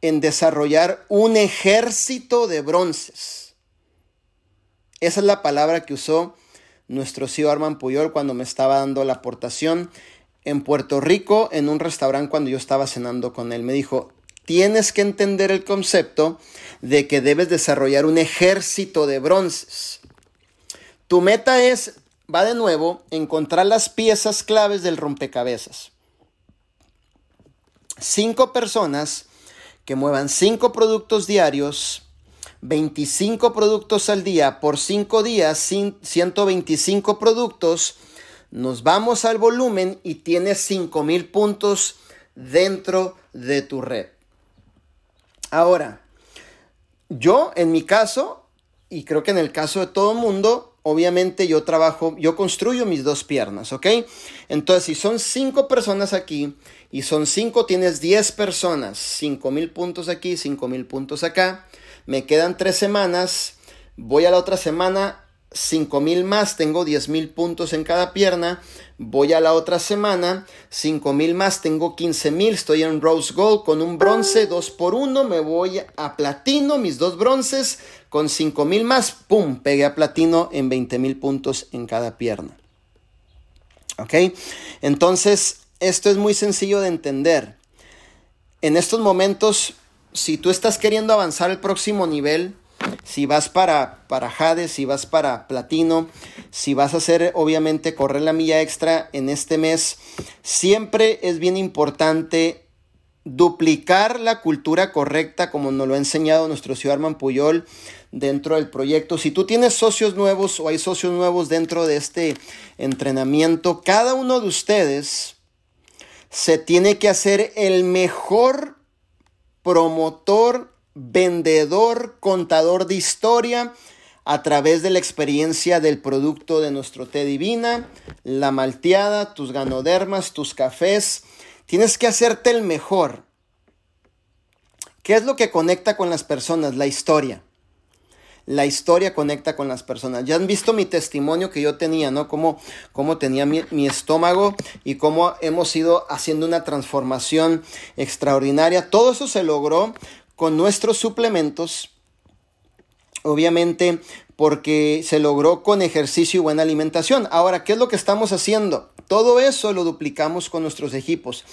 en desarrollar un ejército de bronces. Esa es la palabra que usó nuestro CEO Arman Puyol cuando me estaba dando la aportación en Puerto Rico en un restaurante cuando yo estaba cenando con él. Me dijo, tienes que entender el concepto de que debes desarrollar un ejército de bronces. Tu meta es va de nuevo encontrar las piezas claves del rompecabezas. Cinco personas que muevan cinco productos diarios, 25 productos al día por cinco días, 125 productos, nos vamos al volumen y tienes 5000 puntos dentro de tu red. Ahora, yo en mi caso, y creo que en el caso de todo mundo, obviamente yo trabajo, yo construyo mis dos piernas, ¿ok? Entonces, si son cinco personas aquí y son cinco, tienes diez personas, cinco mil puntos aquí, cinco mil puntos acá. Me quedan tres semanas, voy a la otra semana, cinco mil más, tengo diez mil puntos en cada pierna. Voy a la otra semana, cinco mil más, tengo quince mil, estoy en Rose Gold con un bronce, dos por uno, me voy a platino, mis dos bronces, con 5 mil más, ¡pum! Pegué a platino en 20 mil puntos en cada pierna. ¿Ok? Entonces, esto es muy sencillo de entender. En estos momentos, si tú estás queriendo avanzar al próximo nivel, si vas para, para si vas para Platino, si vas a hacer, obviamente, correr la milla extra en este mes, siempre es bien importante duplicar la cultura correcta, como nos lo ha enseñado nuestro Arman Puyol dentro del proyecto. Si tú tienes socios nuevos o hay socios nuevos dentro de este entrenamiento, cada uno de ustedes se tiene que hacer el mejor promotor, vendedor, contador de historia a través de la experiencia del producto de nuestro té divina, la malteada, tus ganodermas, tus cafés, Tienes que hacerte el mejor. ¿Qué es lo que conecta con las personas? La historia. La historia conecta con las personas. Ya han visto mi testimonio que yo tenía, ¿no? Cómo, cómo tenía mi, mi estómago y cómo hemos ido haciendo una transformación extraordinaria. Todo eso se logró con nuestros suplementos. Obviamente porque se logró con ejercicio y buena alimentación. Ahora, ¿qué es lo que estamos haciendo? Todo eso lo duplicamos con nuestros equipos.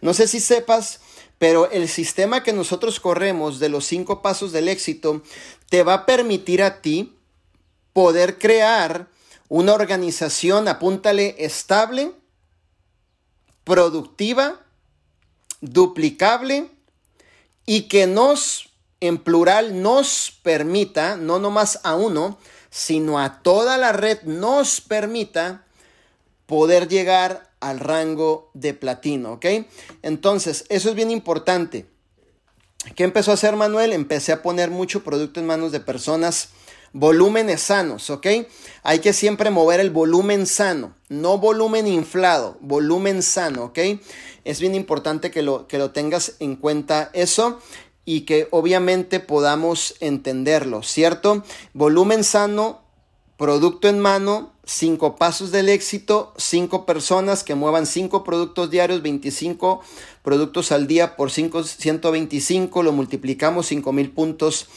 No sé si sepas, pero el sistema que nosotros corremos de los cinco pasos del éxito te va a permitir a ti poder crear una organización, apúntale, estable, productiva, duplicable y que nos, en plural, nos permita, no nomás a uno, sino a toda la red, nos permita poder llegar al rango de platino, ¿ok? Entonces, eso es bien importante. ¿Qué empezó a hacer Manuel? Empecé a poner mucho producto en manos de personas, volúmenes sanos, ¿ok? Hay que siempre mover el volumen sano, no volumen inflado, volumen sano, ¿ok? Es bien importante que lo, que lo tengas en cuenta eso y que obviamente podamos entenderlo, ¿cierto? Volumen sano, producto en mano, cinco pasos del éxito, cinco personas que muevan cinco productos diarios, 25 productos al día por 5, 125, lo multiplicamos 5 mil puntos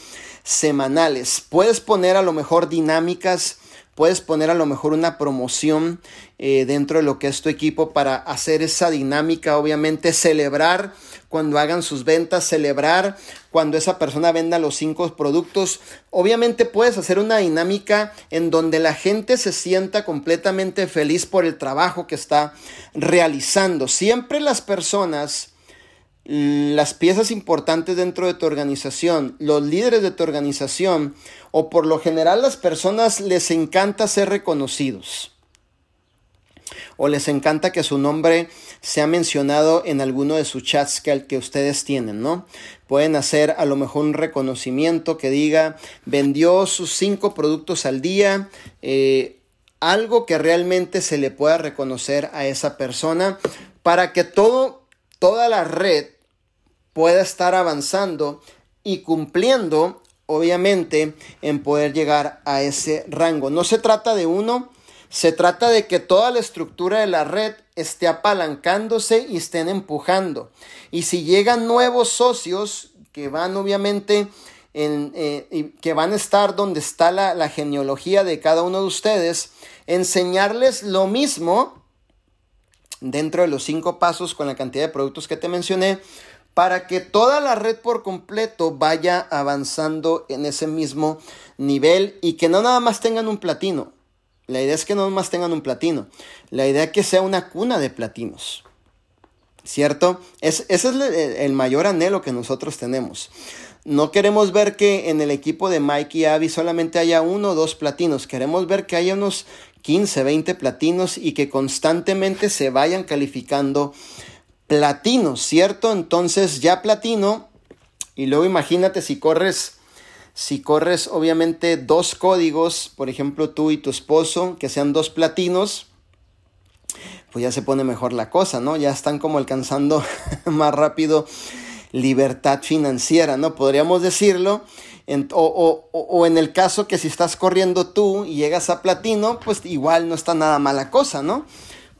semanales. Puedes poner a lo mejor dinámicas Puedes poner a lo mejor una promoción eh, dentro de lo que es tu equipo para hacer esa dinámica, obviamente celebrar cuando hagan sus ventas, celebrar cuando esa persona venda los cinco productos. Obviamente puedes hacer una dinámica en donde la gente se sienta completamente feliz por el trabajo que está realizando. Siempre las personas las piezas importantes dentro de tu organización, los líderes de tu organización o por lo general las personas les encanta ser reconocidos. o les encanta que su nombre sea mencionado en alguno de sus chats que, que ustedes tienen, ¿no? Pueden hacer a lo mejor un reconocimiento que diga vendió sus cinco productos al día, eh, algo que realmente se le pueda reconocer a esa persona para que todo, toda la red pueda estar avanzando y cumpliendo, obviamente, en poder llegar a ese rango. No se trata de uno, se trata de que toda la estructura de la red esté apalancándose y estén empujando. Y si llegan nuevos socios que van obviamente en, eh, que van a estar donde está la genealogía de cada uno de ustedes, enseñarles lo mismo dentro de los cinco pasos con la cantidad de productos que te mencioné, para que toda la red por completo vaya avanzando en ese mismo nivel y que no nada más tengan un platino, la idea es que no más tengan un platino. La idea es que sea una cuna de platinos. ¿Cierto? ese es el, mayor anhelo que nosotros tenemos. No queremos ver que en el equipo de Mike y Abby solamente haya uno o dos platinos. Queremos ver que haya unos 15, 20 platinos y que constantemente se vayan calificando platinos, ¿cierto? Entonces ya platino. Y luego imagínate si corres si corres obviamente dos códigos, por ejemplo tú y tu esposo, que sean dos platinos, pues ya se pone mejor la cosa, ¿no? Ya están como alcanzando más rápido libertad financiera, ¿no? Podríamos decirlo. O, o, en el caso que si estás corriendo tú y llegas a platino, pues igual no está nada mala cosa, ¿no?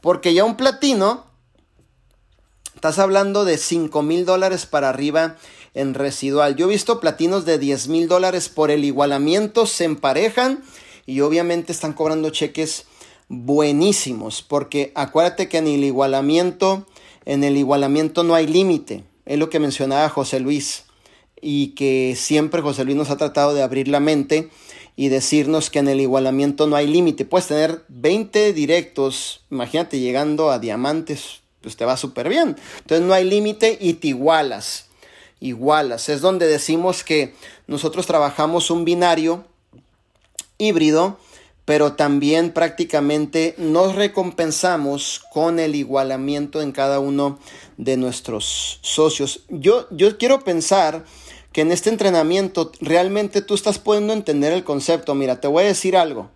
Porque ya un platino, estás hablando de 5 mil dólares para arriba en residual. Yo he visto platinos de 10 mil dólares por el igualamiento, se emparejan y obviamente están cobrando cheques buenísimos, porque acuérdate que en el igualamiento, en el igualamiento no hay límite, es lo que mencionaba José Luis, y que siempre José Luis nos ha tratado de abrir la mente y decirnos que en el igualamiento no hay límite. Puedes tener 20 directos, imagínate llegando a diamantes, pues te va súper bien. Entonces no hay límite y te igualas igualas. Es donde decimos que nosotros trabajamos un binario híbrido, pero también prácticamente nos recompensamos con el igualamiento en cada uno de nuestros socios. Yo, yo quiero pensar que en este entrenamiento realmente tú estás pudiendo entender el concepto. Mira, te voy a decir algo.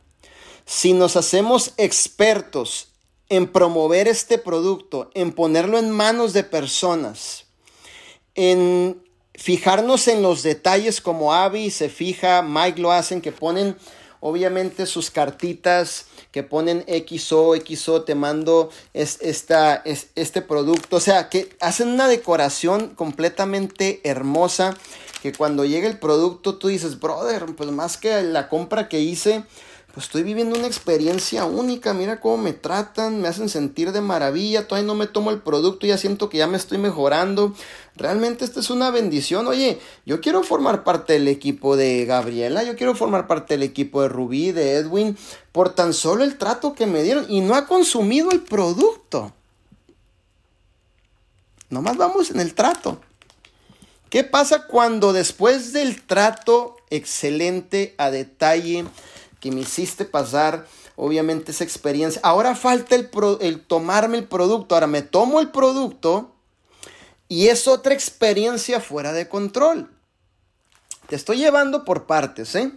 Si nos hacemos expertos en promover este producto, en ponerlo en manos de personas, en fijarnos en los detalles como Abby se fija, Mike lo hacen, que ponen obviamente sus cartitas, que ponen XO, XO, te mando es, esta, es, este producto, o sea, que hacen una decoración completamente hermosa, que cuando llega el producto tú dices, brother, pues más que la compra que hice, pues estoy viviendo una experiencia única, mira cómo me tratan, me hacen sentir de maravilla, todavía no me tomo el producto, ya siento que ya me estoy mejorando. Realmente esta es una bendición. Oye, yo quiero formar parte del equipo de Gabriela, yo quiero formar parte del equipo de Rubí, de Edwin, por tan solo el trato que me dieron y no ha consumido el producto. Nomás vamos en el trato. ¿Qué pasa cuando después del trato excelente a detalle, que me hiciste pasar, obviamente, esa experiencia. Ahora falta el, el tomarme el producto. Ahora me tomo el producto y es otra experiencia fuera de control. Te estoy llevando por partes, ¿eh?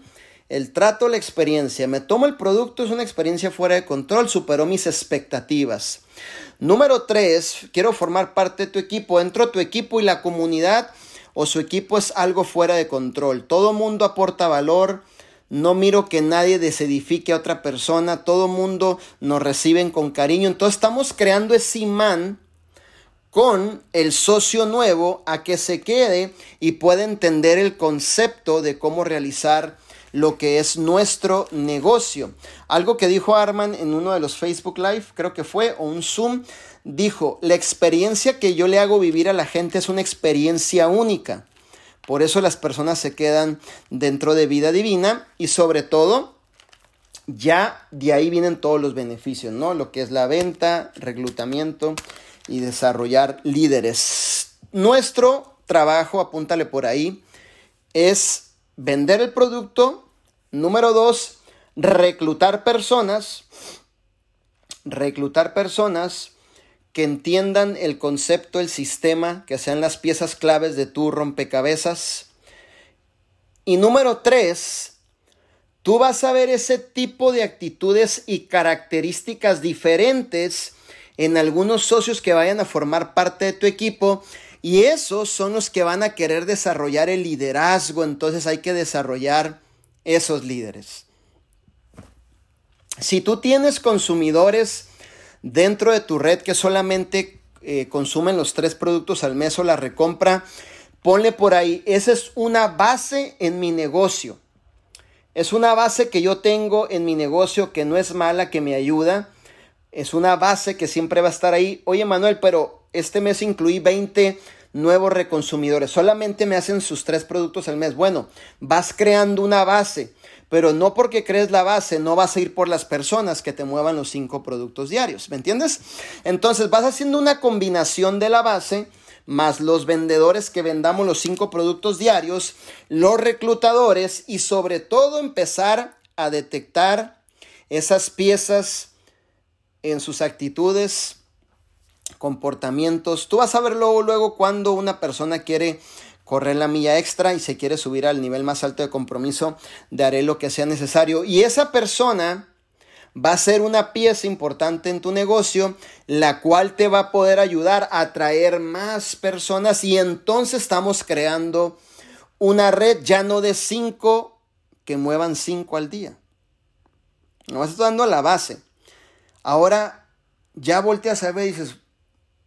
El trato, la experiencia. Me tomo el producto, es una experiencia fuera de control, superó mis expectativas. Número tres, quiero formar parte de tu equipo. Entro a tu equipo y la comunidad o su equipo es algo fuera de control. Todo mundo aporta valor, no miro que nadie desedifique a otra persona, todo mundo nos reciben con cariño, entonces estamos creando ese imán con el socio nuevo a que se quede y pueda entender el concepto de cómo realizar lo que es nuestro negocio. Algo que dijo Arman en uno de los Facebook Live, creo que fue, o un Zoom, dijo, la experiencia que yo le hago vivir a la gente es una experiencia única. Por eso las personas se quedan dentro de vida divina y sobre todo ya de ahí vienen todos los beneficios, ¿no? Lo que es la venta, reclutamiento y desarrollar líderes. Nuestro trabajo, apúntale por ahí, es vender el producto. Número dos, reclutar personas. reclutar personas que entiendan el concepto, el sistema, que sean las piezas claves de tu rompecabezas. Y número tres, tú vas a ver ese tipo de actitudes y características diferentes en algunos socios que vayan a formar parte de tu equipo. Y esos son los que van a querer desarrollar el liderazgo. Entonces hay que desarrollar esos líderes. Si tú tienes consumidores dentro de tu red que solamente eh, consumen los tres productos al mes o la recompra, ponle por ahí, esa es una base en mi negocio. Es una base que yo tengo en mi negocio que no es mala, que me ayuda. Es una base que siempre va a estar ahí. Oye Manuel, pero este mes incluí 20 nuevos reconsumidores. Solamente me hacen sus tres productos al mes. Bueno, vas creando una base pero no porque crees la base, no vas a ir por las personas que te muevan los cinco productos diarios, ¿me entiendes? Entonces vas haciendo una combinación de la base más los vendedores que vendamos los cinco productos diarios, los reclutadores y sobre todo empezar a detectar esas piezas en sus actitudes, comportamientos. Tú vas a ver luego, luego cuando una persona quiere correr la milla extra y se quiere subir al nivel más alto de compromiso, de haré lo que sea necesario. Y esa persona va a ser una pieza importante en tu negocio, la cual te va a poder ayudar a atraer más personas y entonces estamos creando una red ya no de cinco que muevan cinco al día. No vas dando la base. Ahora ya volteas a ver y dices,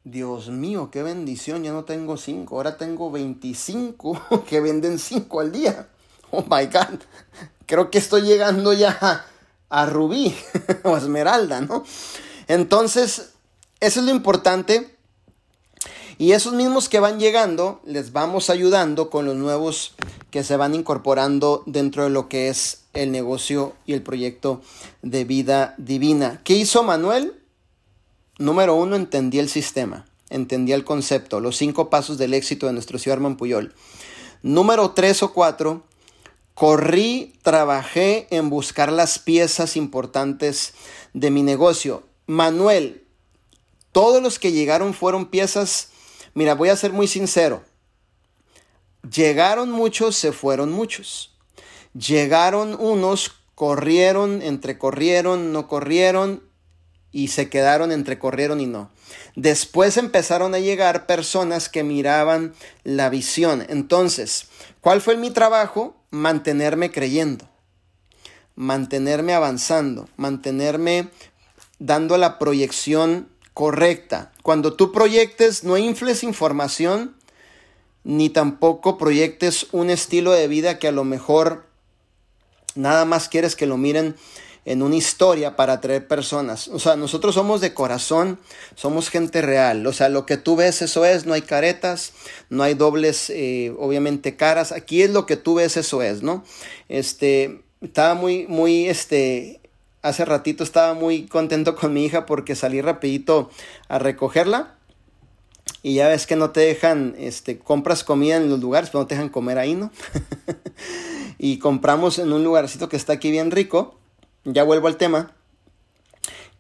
Dios mío, qué bendición, ya no tengo cinco, ahora tengo 25 que venden cinco al día. Oh my God, creo que estoy llegando ya a, rubí o esmeralda, ¿no? Entonces, eso es lo importante. Y esos mismos que van llegando, les vamos ayudando con los nuevos que se van incorporando dentro de lo que es el negocio y el proyecto de vida divina. ¿Qué hizo Manuel? Número uno, entendí el sistema, entendí el concepto, los cinco pasos del éxito de nuestro Armand Puyol. Número tres o cuatro, corrí, trabajé en buscar las piezas importantes de mi negocio. Manuel, todos los que llegaron fueron piezas, mira, voy a ser muy sincero, llegaron muchos, se fueron muchos. Llegaron unos, corrieron, entrecorrieron, no corrieron, y se quedaron entre corrieron y no. Después empezaron a llegar personas que miraban la visión. Entonces, ¿cuál fue mi trabajo? Mantenerme creyendo, mantenerme avanzando, mantenerme dando la proyección correcta. Cuando tú proyectes, no infles información, ni tampoco proyectes un estilo de vida que a lo mejor nada más quieres que lo miren en una historia para atraer personas. O sea, nosotros somos de corazón, somos gente real. O sea, lo que tú ves, eso es, no hay caretas, no hay dobles, eh, obviamente, caras. Aquí es lo que tú ves, eso es, ¿no? Este, estaba muy, muy, este, hace ratito estaba muy contento con mi hija porque salí rapidito a recogerla. Y ya ves que no te dejan, este, compras comida en los lugares, pero no te dejan comer ahí, ¿no? y compramos en un lugarcito que está aquí bien rico ya vuelvo al tema.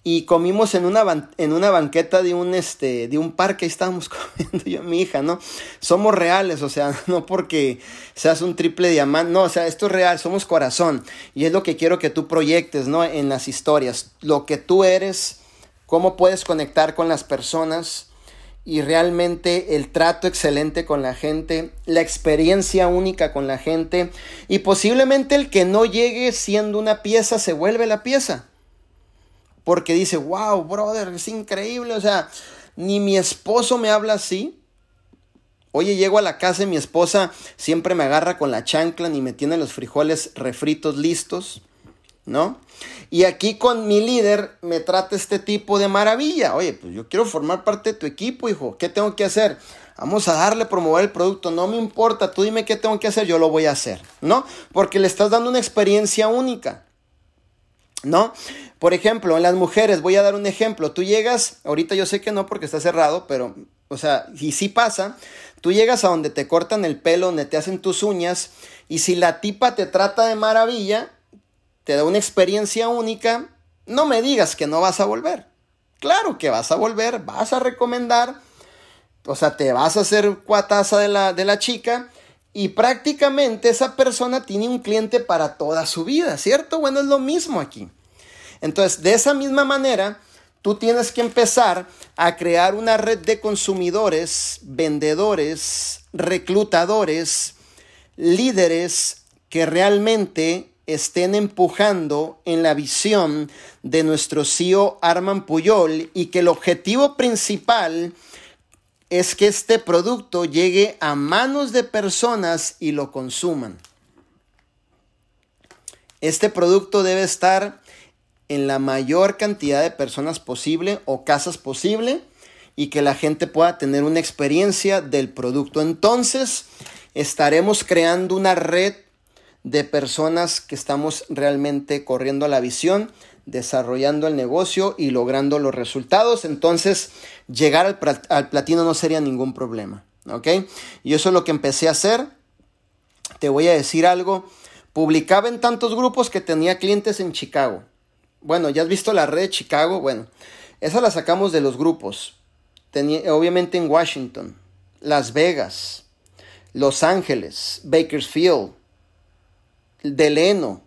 Y comimos en una, en una banqueta de un, este, de un parque, ahí estábamos comiendo yo y mi hija, ¿no? Somos reales, o sea, no porque seas un triple diamante, no, o sea, esto es real, somos corazón. Y es lo que quiero que tú proyectes, ¿no? En las historias, lo que tú eres, cómo puedes conectar con las personas y realmente el trato excelente con la gente, la experiencia única con la gente y posiblemente el que no llegue siendo una pieza se vuelve la pieza. Porque dice, wow, brother, es increíble, o sea, ni mi esposo me habla así. Oye, llego a la casa y mi esposa siempre me agarra con la chancla ni me tiene los frijoles refritos listos. ¿No? Y aquí con mi líder me trata este tipo de maravilla. Oye, pues yo quiero formar parte de tu equipo, hijo. ¿Qué tengo que hacer? Vamos a darle promover el producto. No me importa. Tú dime qué tengo que hacer. Yo lo voy a hacer, ¿no? Porque le estás dando una experiencia única. ¿No? Por ejemplo, en las mujeres, voy a dar un ejemplo. Tú llegas, ahorita yo sé que no porque está cerrado, pero, o sea, y sí pasa. Tú llegas a donde te cortan el pelo, donde te hacen tus uñas, y si la tipa te trata de maravilla, te da una experiencia única, no me digas que no vas a volver. Claro que vas a volver, vas a recomendar, o sea, te vas a hacer cuataza de la, de la chica y prácticamente esa persona tiene un cliente para toda su vida, ¿cierto? Bueno, es lo mismo aquí. Entonces, de esa misma manera, tú tienes que empezar a crear una red de consumidores, vendedores, reclutadores, líderes que realmente estén empujando en la visión de nuestro CEO Arman Puyol y que el objetivo principal es que este producto llegue a manos de personas y lo consuman. Este producto debe estar en la mayor cantidad de personas posible o casas posible y que la gente pueda tener una experiencia del producto. Entonces, estaremos creando una red de personas que estamos realmente corriendo la visión, desarrollando el negocio y logrando los resultados. Entonces, llegar al, platino no sería ningún problema. ¿Ok? Y eso es lo que empecé a hacer. Te voy a decir algo. Publicaba en tantos grupos que tenía clientes en Chicago. Bueno, ya has visto la red de Chicago. Bueno, esa la sacamos de los grupos. Tenía, obviamente en Washington, Las Vegas, Los Ángeles, Bakersfield, Deleno,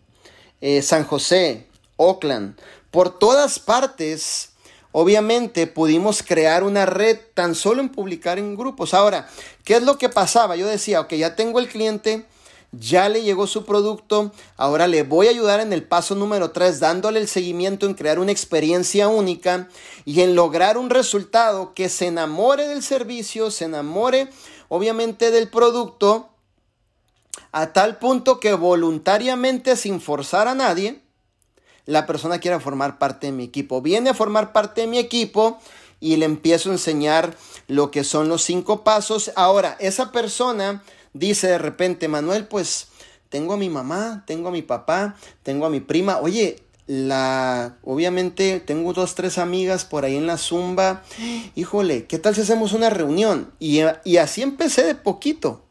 eh, San José, Oakland, por todas partes, obviamente pudimos crear una red tan solo en publicar en grupos. Ahora, ¿qué es lo que pasaba? Yo decía, ok, ya tengo el cliente, ya le llegó su producto, ahora le voy a ayudar en el paso número 3, dándole el seguimiento en crear una experiencia única y en lograr un resultado que se enamore del servicio, se enamore obviamente del producto a tal punto que voluntariamente, sin forzar a nadie, la persona quiera formar parte de mi equipo. Viene a formar parte de mi equipo y le empiezo a enseñar lo que son los cinco pasos. Ahora, esa persona dice de repente, Manuel, pues tengo a mi mamá, tengo a mi papá, tengo a mi prima. Oye, la obviamente tengo dos tres amigas por ahí en la zumba híjole qué tal si hacemos una reunión y, y así empecé de poquito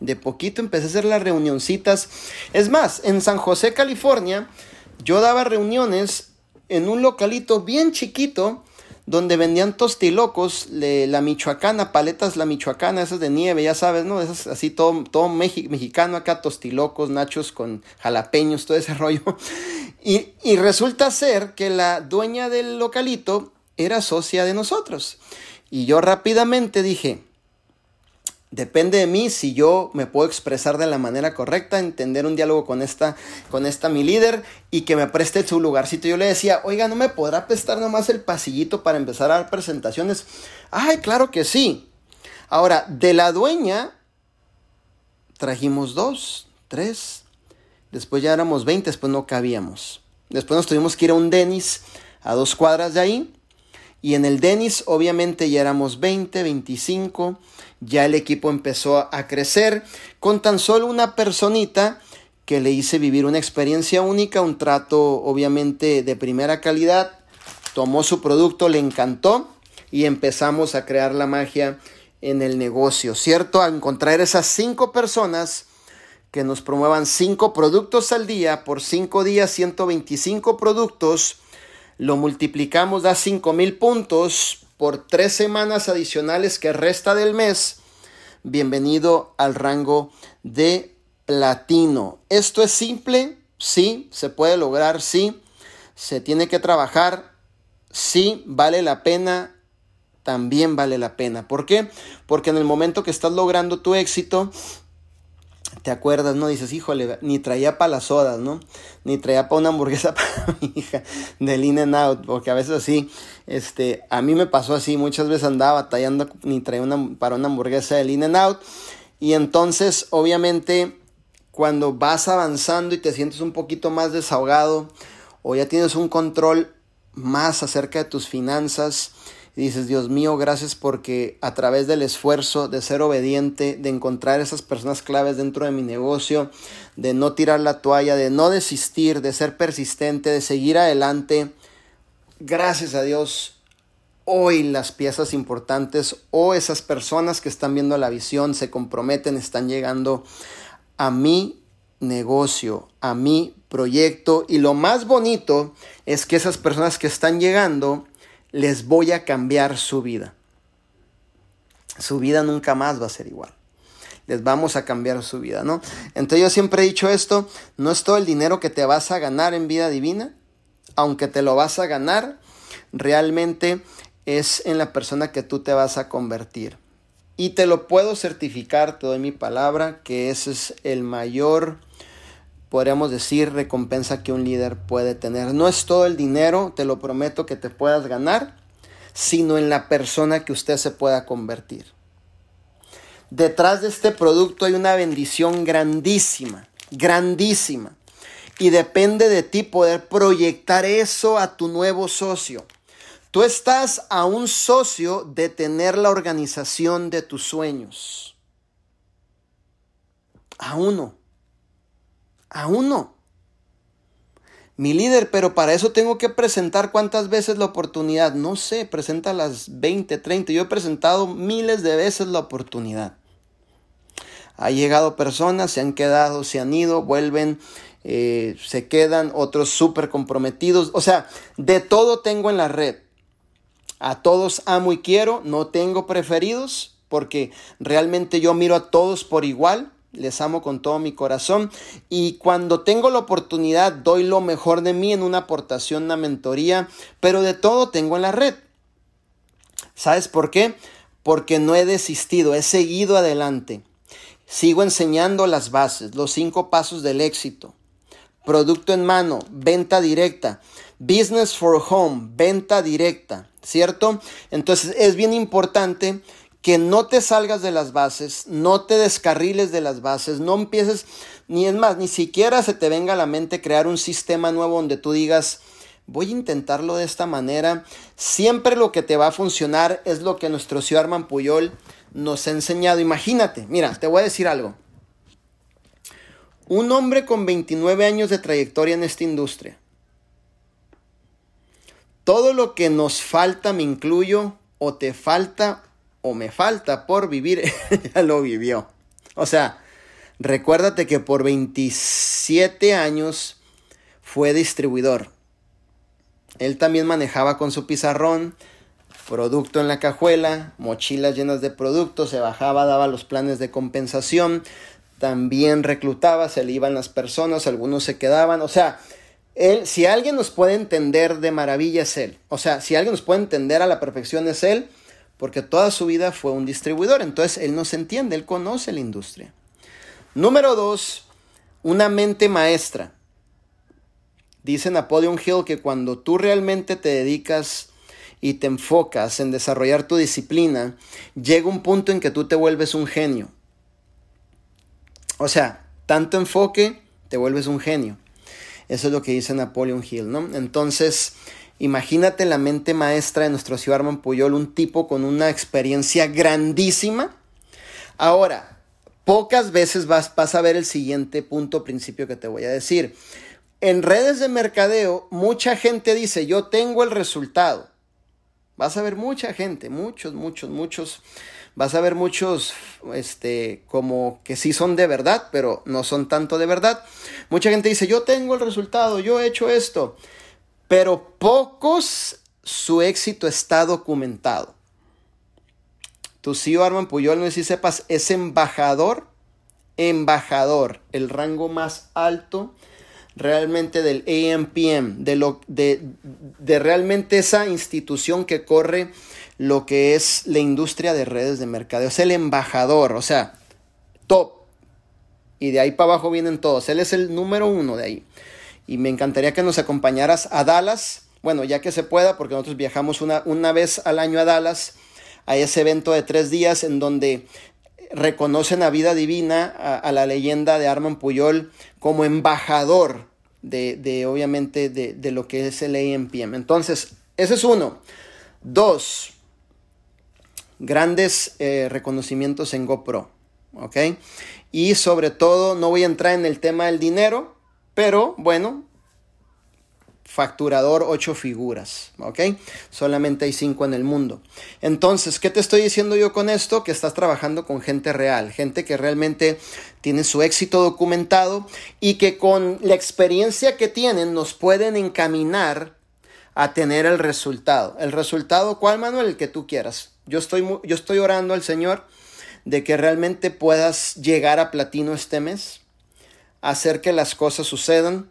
de poquito empecé a hacer las reunioncitas. Es más, en San José, California, yo daba reuniones en un localito bien chiquito donde vendían tostilocos, la michoacana, paletas la michoacana, esas de nieve, ya sabes, ¿no? Esas así todo, todo mexicano acá, tostilocos, nachos con jalapeños, todo ese rollo. Y, y resulta ser que la dueña del localito era socia de nosotros. Y yo rápidamente dije, Depende de mí si yo me puedo expresar de la manera correcta, entender un diálogo con esta, con esta mi líder y que me preste su lugarcito. Yo le decía, oiga, ¿no me podrá prestar nomás el pasillito para empezar a dar presentaciones? Ay, claro que sí. Ahora, de la dueña trajimos dos, tres, después ya éramos 20, después no cabíamos. Después nos tuvimos que ir a un Denis a dos cuadras de ahí. Y en el Denis obviamente ya éramos 20, 25 ya el equipo empezó a crecer con tan solo una personita que le hice vivir una experiencia única, un trato obviamente de primera calidad, tomó su producto, le encantó y empezamos a crear la magia en el negocio, ¿cierto? A encontrar esas cinco personas que nos promuevan cinco productos al día por cinco días, 125 productos, lo multiplicamos, da cinco mil puntos por tres semanas adicionales que resta del mes, bienvenido al rango de platino. ¿Esto es simple? Sí, se puede lograr, sí. Se tiene que trabajar, sí, vale la pena, también vale la pena. ¿Por qué? Porque en el momento que estás logrando tu éxito, te acuerdas, ¿no? Dices, híjole, ni traía para las sodas, ¿no? Ni traía para una hamburguesa para mi hija del In and Out, porque a veces así, este, a mí me pasó así, muchas veces andaba batallando, ni traía una, para una hamburguesa del In and Out, y entonces, obviamente, cuando vas avanzando y te sientes un poquito más desahogado, o ya tienes un control más acerca de tus finanzas, dices, Dios mío, gracias porque a través del esfuerzo de ser obediente, de encontrar esas personas claves dentro de mi negocio, de no tirar la toalla, de no desistir, de ser persistente, de seguir adelante, gracias a Dios, hoy las piezas importantes o esas personas que están viendo la visión se comprometen, están llegando a mi negocio, a mi proyecto. Y lo más bonito es que esas personas que están llegando les voy a cambiar su vida. Su vida nunca más va a ser igual. Les vamos a cambiar su vida, ¿no? Entonces yo siempre he dicho esto, no es todo el dinero que te vas a ganar en vida divina, aunque te lo vas a ganar, realmente es en la persona que tú te vas a convertir. Y te lo puedo certificar, te doy mi palabra, que ese es el mayor, podríamos decir, recompensa que un líder puede tener. No es todo el dinero, te lo prometo que te puedas ganar, sino en la persona que usted se pueda convertir. Detrás de este producto hay una bendición grandísima, grandísima. Y depende de ti poder proyectar eso a tu nuevo socio. Tú estás a un socio de tener la organización de tus sueños. A uno. A uno. Mi líder, pero para eso tengo que presentar cuántas veces la oportunidad. No sé, presenta las 20, 30. Yo he presentado miles de veces la oportunidad. Ha llegado personas, se han quedado, se han ido, vuelven, eh, se quedan, otros súper comprometidos. O sea, de todo tengo en la red. A todos amo y quiero, no tengo preferidos, porque realmente yo miro a todos por igual, les amo con todo mi corazón y cuando tengo la oportunidad doy lo mejor de mí en una aportación, una mentoría, pero de todo tengo en la red. ¿Sabes por qué? Porque no he desistido, he seguido adelante. Sigo enseñando las bases, los cinco pasos del éxito. Producto en mano, venta directa. Business for home, venta directa. ¿cierto? Entonces es bien importante que no te salgas de las bases, no te descarriles de las bases, no empieces, ni es más, ni siquiera se te venga a la mente crear un sistema nuevo donde tú digas, voy a intentarlo de esta manera. Siempre lo que te va a funcionar es lo que nuestro señor Arman Puyol nos ha enseñado. Imagínate, mira, te voy a decir algo. Un hombre con 29 años de trayectoria en esta industria todo lo que nos falta, me incluyo, o te falta o me falta por vivir, ya lo vivió. O sea, recuérdate que por 27 años fue distribuidor. Él también manejaba con su pizarrón, producto en la cajuela, mochilas llenas de productos, se bajaba, daba los planes de compensación, también reclutaba, se le iban las personas, algunos se quedaban, o sea, él, si alguien nos puede entender de maravilla es Él. O sea, si alguien nos puede entender a la perfección es Él, porque toda su vida fue un distribuidor. Entonces Él nos entiende, Él conoce la industria. Número dos, una mente maestra. Dice Napoleon Hill que cuando tú realmente te dedicas y te enfocas en desarrollar tu disciplina, llega un punto en que tú te vuelves un genio. O sea, tanto enfoque, te vuelves un genio. Eso es lo que dice Napoleon Hill, ¿no? Entonces, imagínate la mente maestra de nuestro señor Armand Puyol, un tipo con una experiencia grandísima. Ahora, pocas veces vas, vas a ver el siguiente punto, principio que te voy a decir. En redes de mercadeo, mucha gente dice, yo tengo el resultado. Vas a ver mucha gente, muchos, muchos, muchos vas a ver muchos, este, como que sí son de verdad, pero no son tanto de verdad. Mucha gente dice, yo tengo el resultado, yo he hecho esto, pero pocos su éxito está documentado. Tu CEO Arman Puyol, no sé si sepas, es embajador, embajador, el rango más alto realmente del AMPM, de, lo, de, de realmente esa institución que corre lo que es la industria de redes de mercadeo. Es el embajador, o sea, top. Y de ahí para abajo vienen todos. Él es el número uno de ahí. Y me encantaría que nos acompañaras a Dallas. Bueno, ya que se pueda, porque nosotros viajamos una, una vez al año a Dallas, a ese evento de tres días en donde reconocen a Vida Divina, a, la leyenda de Arman Puyol, como embajador de, de obviamente, de, de, lo que es el AMPM. Entonces, ese es uno. Dos, grandes eh, reconocimientos en GoPro. ¿Ok? Y sobre todo, no voy a entrar en el tema del dinero, pero bueno, facturador ocho figuras, ¿ok? Solamente hay cinco en el mundo. Entonces, ¿qué te estoy diciendo yo con esto? Que estás trabajando con gente real, gente que realmente tiene su éxito documentado y que con la experiencia que tienen nos pueden encaminar a tener el resultado. El resultado, ¿cuál, Manuel? El que tú quieras. Yo estoy, yo estoy orando al Señor de que realmente puedas llegar a platino este mes, hacer que las cosas sucedan,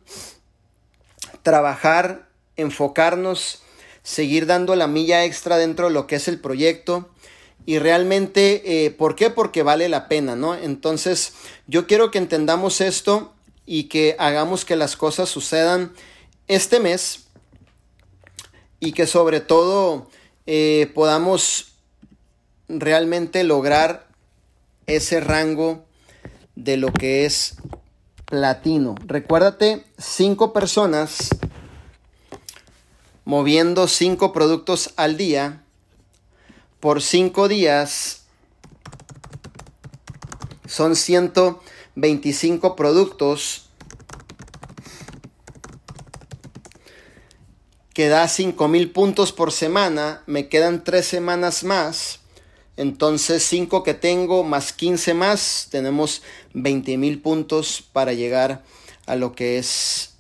trabajar, enfocarnos, seguir dando la milla extra dentro de lo que es el proyecto. Y realmente, eh, ¿por qué? Porque vale la pena, ¿no? Entonces, yo quiero que entendamos esto y que hagamos que las cosas sucedan este mes y que sobre todo eh, podamos realmente lograr ese rango de lo que es platino. Recuérdate, cinco personas moviendo cinco productos al día por cinco días son 125 productos que da 5 mil puntos por semana. Me quedan tres semanas más entonces 5 que tengo más 15 más, tenemos 20 mil puntos para llegar a lo que es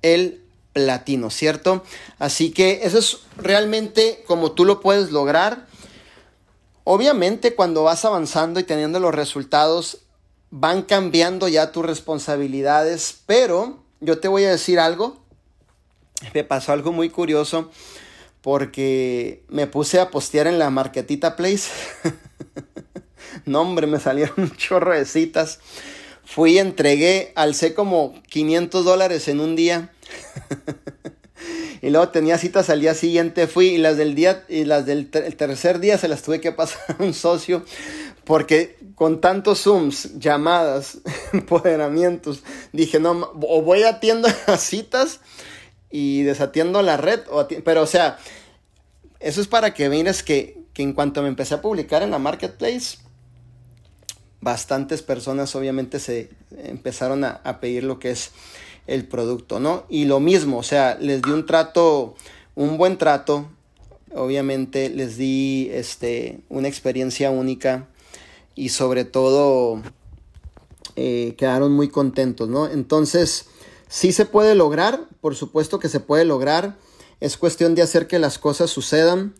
el platino, ¿cierto? Así que eso es realmente como tú lo puedes lograr. Obviamente cuando vas avanzando y teniendo los resultados, van cambiando ya tus responsabilidades, pero yo te voy a decir algo. Me pasó algo muy curioso porque me puse a postear en la Marquetita Place. no, hombre, me salieron un chorro de citas. Fui, entregué, alcé como 500 dólares en un día. y luego tenía citas al día siguiente, fui y las del día y las del tercer día se las tuve que pasar a un socio porque con tantos zooms, llamadas, empoderamientos, dije, no, o voy atiendo las citas y desatiendo la red. pero o sea, eso es para que veas que, que en cuanto me empecé a publicar en la marketplace, bastantes personas obviamente se empezaron a, a, pedir lo que es el producto, ¿no? Y lo mismo, o sea, les di un trato, un buen trato, obviamente les di este, una experiencia única y sobre todo eh, quedaron muy contentos, ¿no? Entonces, Sí se puede lograr, por supuesto que se puede lograr. Es cuestión de hacer que las cosas sucedan.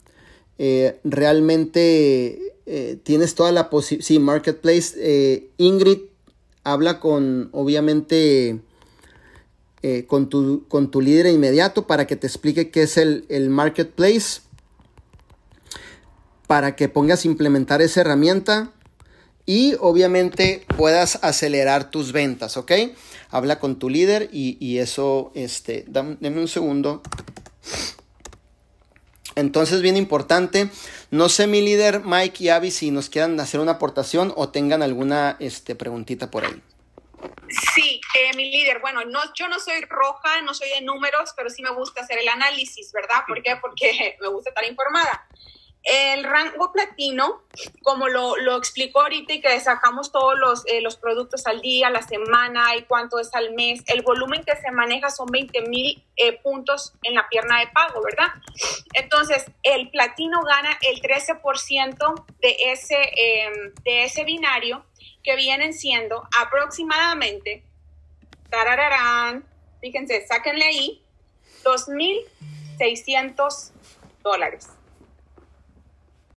Eh, realmente eh, tienes toda la posibilidad. Sí, Marketplace. Eh, Ingrid habla con, obviamente, con, tu, con, tu, líder inmediato para que te explique qué es el, el Marketplace. Para que pongas a implementar esa herramienta y obviamente puedas acelerar tus ventas, ¿ok? habla con tu líder y, eso, este, dame un segundo. Entonces, bien importante. No sé, mi líder Mike y Abby, si nos quieran hacer una aportación o tengan alguna este, preguntita por ahí. Sí, eh, mi líder, bueno, no, yo no soy roja, no soy de números, pero sí me gusta hacer el análisis, ¿verdad? ¿Por qué? Porque me gusta estar informada. El rango platino, como lo, lo explicó ahorita y que sacamos todos los, eh, los productos al día, la semana y cuánto es al mes, el volumen que se maneja son 20 mil eh, puntos en la pierna de pago, ¿verdad? Entonces, el platino gana el 13% de ese, em, de ese binario que vienen siendo aproximadamente, tarararán, fíjense, sáquenle ahí, 2.600 dólares.